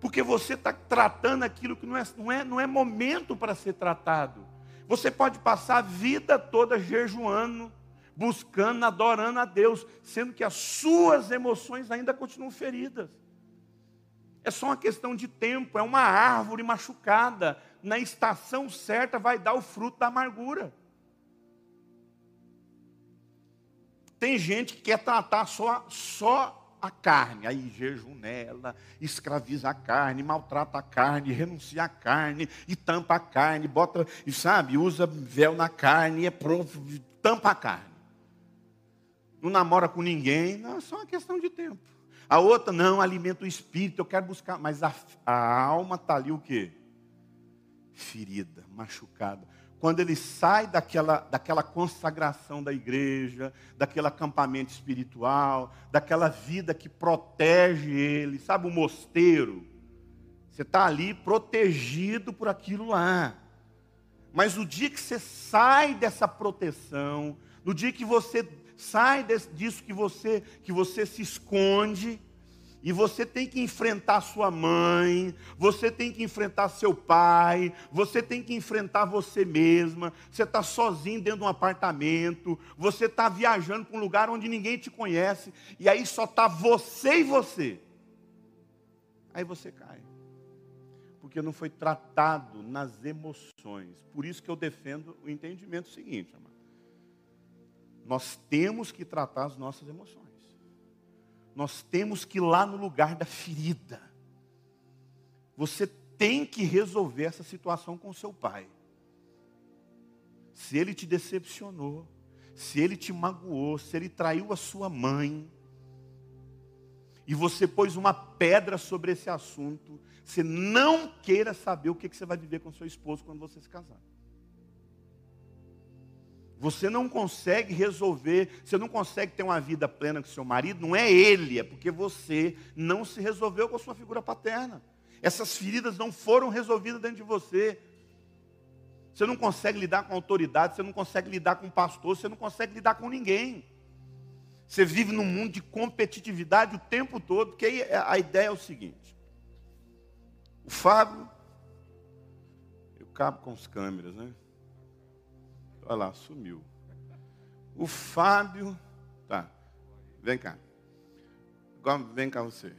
Porque você está tratando aquilo que não é, não é, não é momento para ser tratado. Você pode passar a vida toda jejuando, buscando, adorando a Deus, sendo que as suas emoções ainda continuam feridas. É só uma questão de tempo, é uma árvore machucada. Na estação certa vai dar o fruto da amargura. Tem gente que quer tratar só, só a carne, aí jejum nela, escraviza a carne, maltrata a carne, renuncia à carne, e tampa a carne, bota, e sabe, usa véu na carne, é pronto, tampa a carne. Não namora com ninguém, não, é só uma questão de tempo. A outra, não, alimenta o espírito, eu quero buscar, mas a, a alma está ali o quê? Ferida, machucada quando ele sai daquela, daquela consagração da igreja, daquele acampamento espiritual, daquela vida que protege ele, sabe, o mosteiro. Você está ali protegido por aquilo lá. Mas o dia que você sai dessa proteção, no dia que você sai desse, disso que você, que você se esconde, E você tem que enfrentar sua mãe, você tem que enfrentar seu pai, você tem que enfrentar você mesma. Você está sozinho dentro de um apartamento, você está viajando para um lugar onde ninguém te conhece, e aí só está você e você. Aí você cai. Porque não foi tratado nas emoções. Por isso que eu defendo o entendimento seguinte, amado. Nós temos que tratar as nossas emoções nós temos que ir lá no lugar da ferida. Você tem que resolver essa situação com seu pai. Se ele te decepcionou, se ele te magoou, se ele traiu a sua mãe, e você pôs uma pedra sobre esse assunto, você não queira saber o que você vai viver com seu esposo quando você se casar. Você não consegue resolver, você não consegue ter uma vida plena com seu marido, não é ele, é porque você não se resolveu com a sua figura paterna. Essas feridas não foram resolvidas dentro de você. Você não consegue lidar com autoridade, você não consegue lidar com pastor, você não consegue lidar com ninguém. Você vive num mundo de competitividade o tempo todo, porque a ideia é o seguinte: o Fábio, eu cabo com as câmeras, né? Olha lá, sumiu. O Fábio. Tá. Vem cá. Agora vem cá você.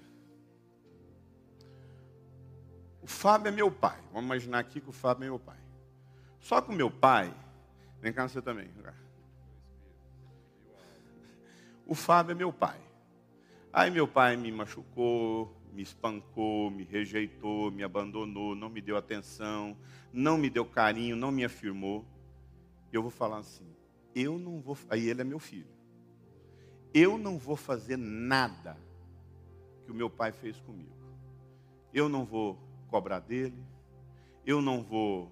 O Fábio é meu pai. Vamos imaginar aqui que o Fábio é meu pai. Só que o meu pai. Vem cá você também. O Fábio é meu pai. Aí meu pai me machucou, me espancou, me rejeitou, me abandonou, não me deu atenção, não me deu carinho, não me afirmou eu vou falar assim: eu não vou. Aí ele é meu filho. Eu não vou fazer nada que o meu pai fez comigo. Eu não vou cobrar dele. Eu não vou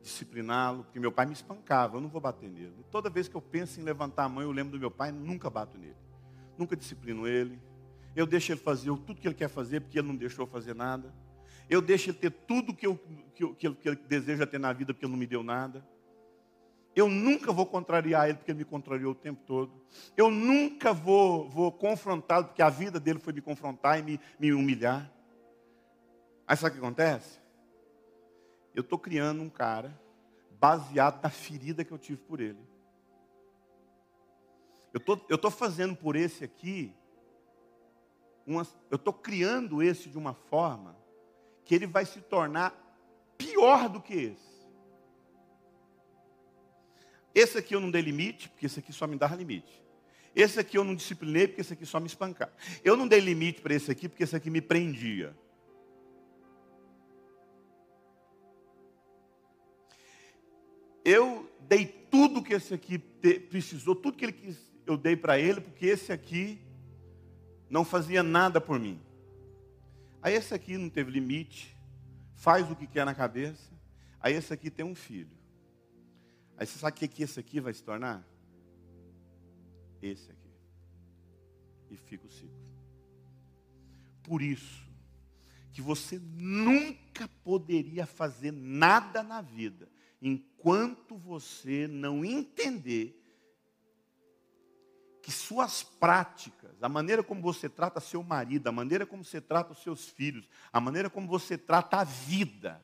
discipliná-lo, porque meu pai me espancava, eu não vou bater nele. Toda vez que eu penso em levantar a mão, eu lembro do meu pai, nunca bato nele. Nunca disciplino ele. Eu deixo ele fazer tudo que ele quer fazer, porque ele não deixou fazer nada. Eu deixo ele ter tudo que, eu, que, eu, que ele deseja ter na vida, porque ele não me deu nada. Eu nunca vou contrariar ele porque ele me contrariou o tempo todo. Eu nunca vou, vou confrontá-lo porque a vida dele foi me confrontar e me, me humilhar. Aí sabe o que acontece? Eu estou criando um cara baseado na ferida que eu tive por ele. Eu tô, estou fazendo por esse aqui, uma, eu estou criando esse de uma forma que ele vai se tornar pior do que esse. Esse aqui eu não dei limite, porque esse aqui só me dava limite. Esse aqui eu não disciplinei, porque esse aqui só me espancava. Eu não dei limite para esse aqui, porque esse aqui me prendia. Eu dei tudo que esse aqui precisou, tudo que ele quis, eu dei para ele, porque esse aqui não fazia nada por mim. Aí esse aqui não teve limite, faz o que quer na cabeça. Aí esse aqui tem um filho. Aí você sabe o que, que esse aqui vai se tornar? Esse aqui. E fica o ciclo. Por isso, que você nunca poderia fazer nada na vida enquanto você não entender que suas práticas, a maneira como você trata seu marido, a maneira como você trata os seus filhos, a maneira como você trata a vida,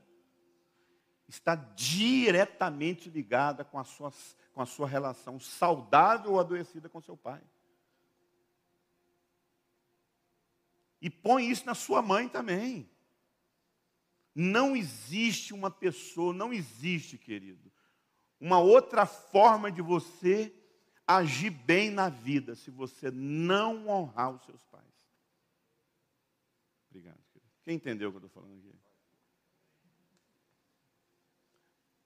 está diretamente ligada com a sua, com a sua relação saudável ou adoecida com seu pai. E põe isso na sua mãe também. Não existe uma pessoa, não existe, querido, uma outra forma de você agir bem na vida se você não honrar os seus pais. Obrigado. Querido. Quem entendeu o que eu estou falando aqui?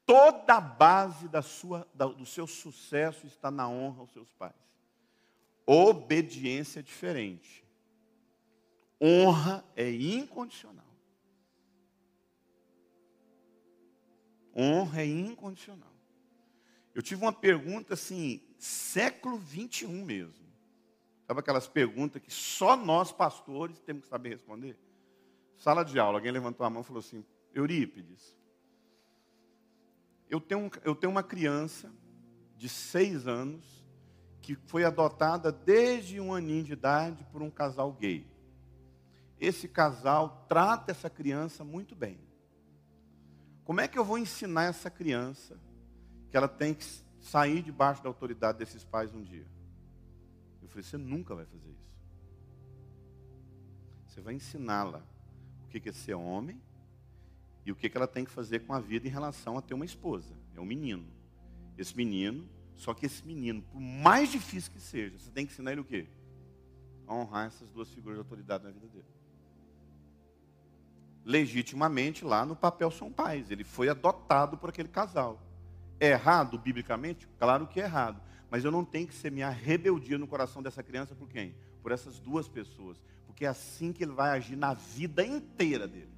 Toda a base da sua, do seu sucesso está na honra aos seus pais. Obediência é diferente. Honra é incondicional. Honra é incondicional. Eu tive uma pergunta assim, século 21 mesmo. Sabe aquelas perguntas que só nós pastores temos que saber responder? Sala de aula, alguém levantou a mão e falou assim: Eurípides, eu tenho, eu tenho uma criança de seis anos que foi adotada desde um aninho de idade por um casal gay. esse casal trata essa criança muito bem. Como é que eu vou ensinar essa criança que ela tem que sair debaixo da autoridade desses pais um dia? Eu falei, você nunca vai fazer isso. Você vai ensiná-la o que é ser homem e o que ela tem que fazer com a vida em relação a ter uma esposa. É um menino. Esse menino, só que esse menino, por mais difícil que seja, você tem que ensinar ele o quê? A honrar essas duas figuras de autoridade na vida dele. Legitimamente, lá no papel são pais. Ele foi adotado por aquele casal. É errado, biblicamente? Claro que é errado. Mas eu não tenho que semear rebeldia no coração dessa criança por quem? Por essas duas pessoas. Porque é assim que ele vai agir na vida inteira dele.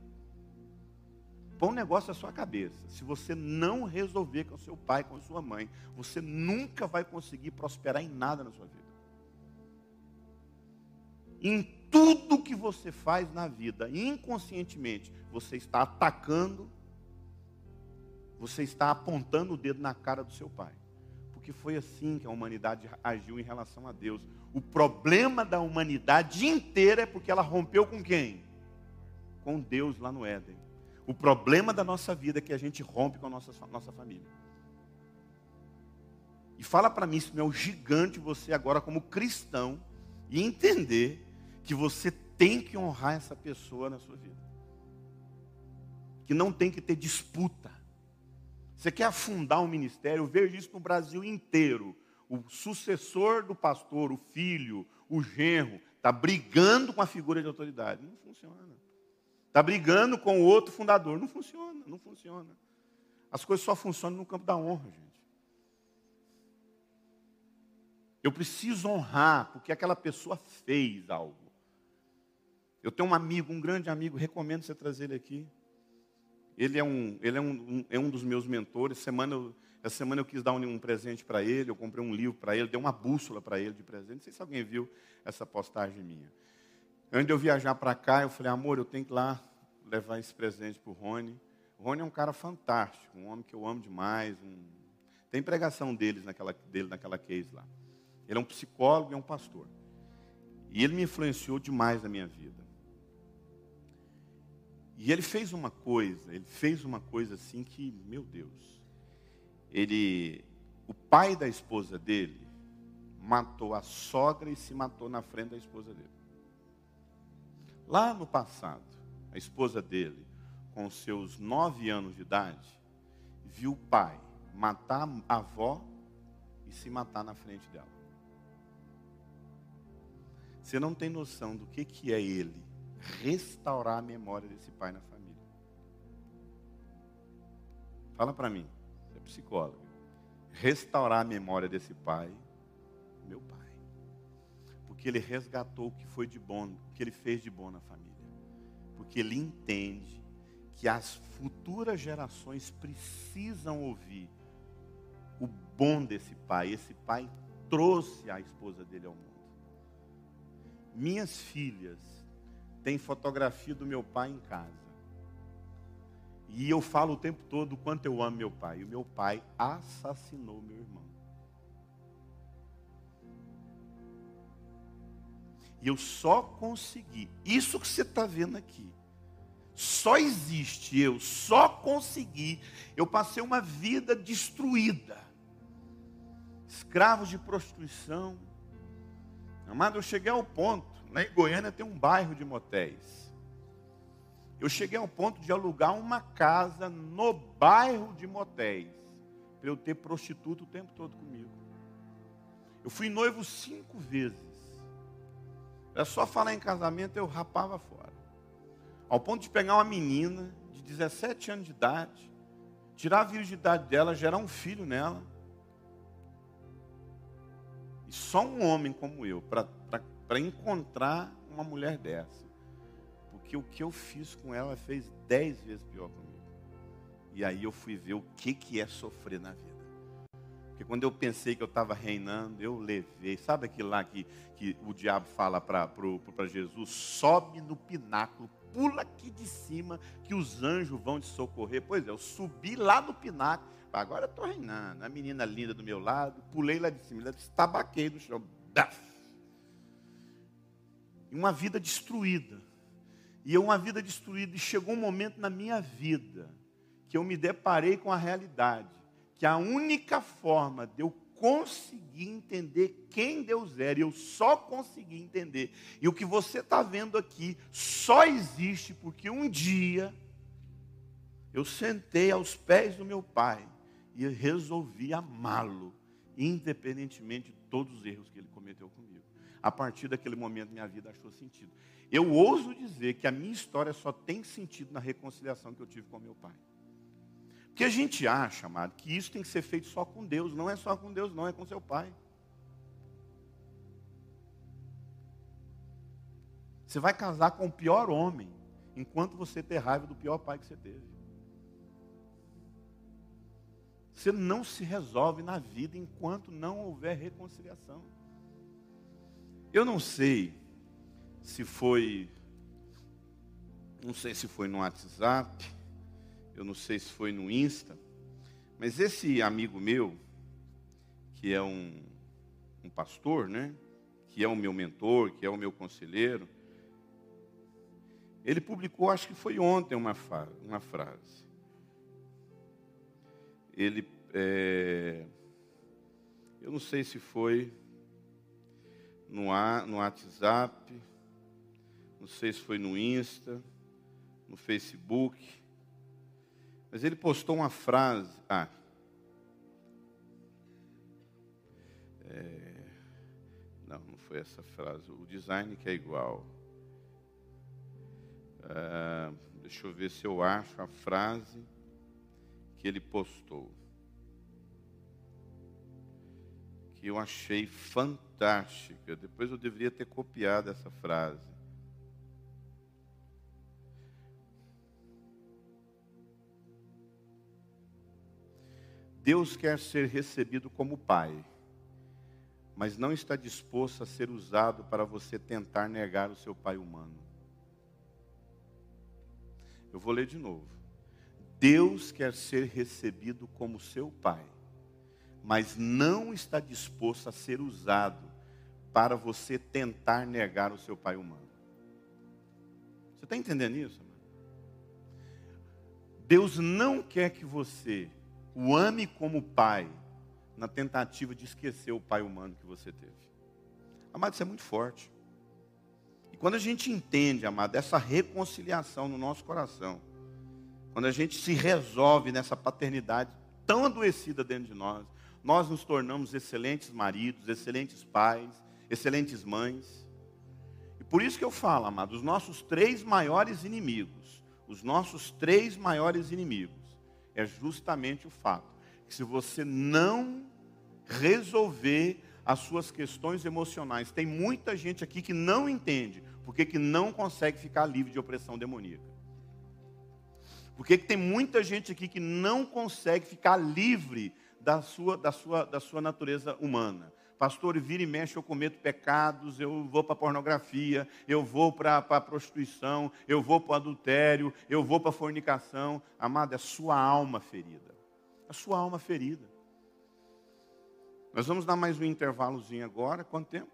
Põe um negócio na sua cabeça. Se você não resolver com seu pai, com sua mãe, você nunca vai conseguir prosperar em nada na sua vida. Em tudo que você faz na vida, inconscientemente, você está atacando, você está apontando o dedo na cara do seu pai. Porque foi assim que a humanidade agiu em relação a Deus. O problema da humanidade inteira é porque ela rompeu com quem? Com Deus lá no Éden. O problema da nossa vida é que a gente rompe com a nossa, nossa família. E fala para mim, isso não é o gigante você agora como cristão e entender que você tem que honrar essa pessoa na sua vida. Que não tem que ter disputa. Você quer afundar um ministério, eu vejo isso no Brasil inteiro. O sucessor do pastor, o filho, o genro, está brigando com a figura de autoridade. Não funciona. Está brigando com o outro fundador. Não funciona, não funciona. As coisas só funcionam no campo da honra, gente. Eu preciso honrar, porque aquela pessoa fez algo. Eu tenho um amigo, um grande amigo, recomendo você trazer ele aqui. Ele é um, ele é um, um é um dos meus mentores. Semana, essa semana eu quis dar um, um presente para ele, eu comprei um livro para ele, dei uma bússola para ele de presente. Não sei se alguém viu essa postagem minha. Antes de eu viajar para cá, eu falei, amor, eu tenho que ir lá levar esse presente para o Rony. O Rony é um cara fantástico, um homem que eu amo demais. Um... Tem pregação deles naquela, dele naquela case lá. Ele é um psicólogo e é um pastor. E ele me influenciou demais na minha vida. E ele fez uma coisa, ele fez uma coisa assim que, meu Deus. Ele, o pai da esposa dele, matou a sogra e se matou na frente da esposa dele. Lá no passado, a esposa dele, com seus nove anos de idade, viu o pai matar a avó e se matar na frente dela. Você não tem noção do que, que é ele restaurar a memória desse pai na família. Fala para mim, você é psicólogo. Restaurar a memória desse pai, meu pai porque ele resgatou o que foi de bom, o que ele fez de bom na família. Porque ele entende que as futuras gerações precisam ouvir o bom desse pai. Esse pai trouxe a esposa dele ao mundo. Minhas filhas têm fotografia do meu pai em casa. E eu falo o tempo todo o quanto eu amo meu pai. E o meu pai assassinou meu irmão. E eu só consegui, isso que você está vendo aqui, só existe eu, só consegui. Eu passei uma vida destruída, escravo de prostituição. Amado, eu cheguei ao ponto, lá em Goiânia tem um bairro de motéis. Eu cheguei ao ponto de alugar uma casa no bairro de motéis, para eu ter prostituto o tempo todo comigo. Eu fui noivo cinco vezes. Era só falar em casamento, eu rapava fora. Ao ponto de pegar uma menina de 17 anos de idade, tirar a virgindade dela, gerar um filho nela. E só um homem como eu, para encontrar uma mulher dessa. Porque o que eu fiz com ela fez dez vezes pior comigo. E aí eu fui ver o que, que é sofrer na vida. Porque quando eu pensei que eu estava reinando, eu levei. Sabe aquilo lá que, que o diabo fala para Jesus? Sobe no pináculo, pula aqui de cima, que os anjos vão te socorrer. Pois é, eu subi lá no pináculo. Agora eu estou reinando. A menina linda do meu lado, pulei lá de cima, estabaquei no chão. Uma vida destruída. E uma vida destruída. E chegou um momento na minha vida que eu me deparei com a realidade que a única forma de eu conseguir entender quem Deus era, e eu só consegui entender, e o que você está vendo aqui só existe porque um dia eu sentei aos pés do meu pai e resolvi amá-lo, independentemente de todos os erros que ele cometeu comigo. A partir daquele momento, minha vida achou sentido. Eu ouso dizer que a minha história só tem sentido na reconciliação que eu tive com meu pai. Porque a gente acha, amado, que isso tem que ser feito só com Deus. Não é só com Deus, não, é com seu pai. Você vai casar com o pior homem, enquanto você ter raiva do pior pai que você teve. Você não se resolve na vida enquanto não houver reconciliação. Eu não sei se foi, não sei se foi no WhatsApp, eu não sei se foi no Insta, mas esse amigo meu, que é um, um pastor, né? Que é o meu mentor, que é o meu conselheiro, ele publicou, acho que foi ontem, uma, uma frase. Ele, é, eu não sei se foi no, no WhatsApp, não sei se foi no Insta, no Facebook, mas ele postou uma frase. Ah. É, não, não foi essa frase. O design que é igual. Ah, deixa eu ver se eu acho a frase que ele postou. Que eu achei fantástica. Depois eu deveria ter copiado essa frase. Deus quer ser recebido como Pai, mas não está disposto a ser usado para você tentar negar o seu Pai humano. Eu vou ler de novo. Deus quer ser recebido como seu Pai, mas não está disposto a ser usado para você tentar negar o seu Pai humano. Você está entendendo isso? Deus não quer que você o ame como pai, na tentativa de esquecer o pai humano que você teve. Amado, isso é muito forte. E quando a gente entende, amado, essa reconciliação no nosso coração, quando a gente se resolve nessa paternidade tão adoecida dentro de nós, nós nos tornamos excelentes maridos, excelentes pais, excelentes mães. E por isso que eu falo, amado, os nossos três maiores inimigos, os nossos três maiores inimigos, é justamente o fato que se você não resolver as suas questões emocionais, tem muita gente aqui que não entende porque que não consegue ficar livre de opressão demoníaca. Porque que tem muita gente aqui que não consegue ficar livre da sua, da sua, da sua natureza humana pastor, vira e mexe, eu cometo pecados, eu vou para pornografia, eu vou para a prostituição, eu vou para o adultério, eu vou para a fornicação. Amado, é a sua alma ferida. A sua alma ferida. Nós vamos dar mais um intervalozinho agora. Quanto tempo?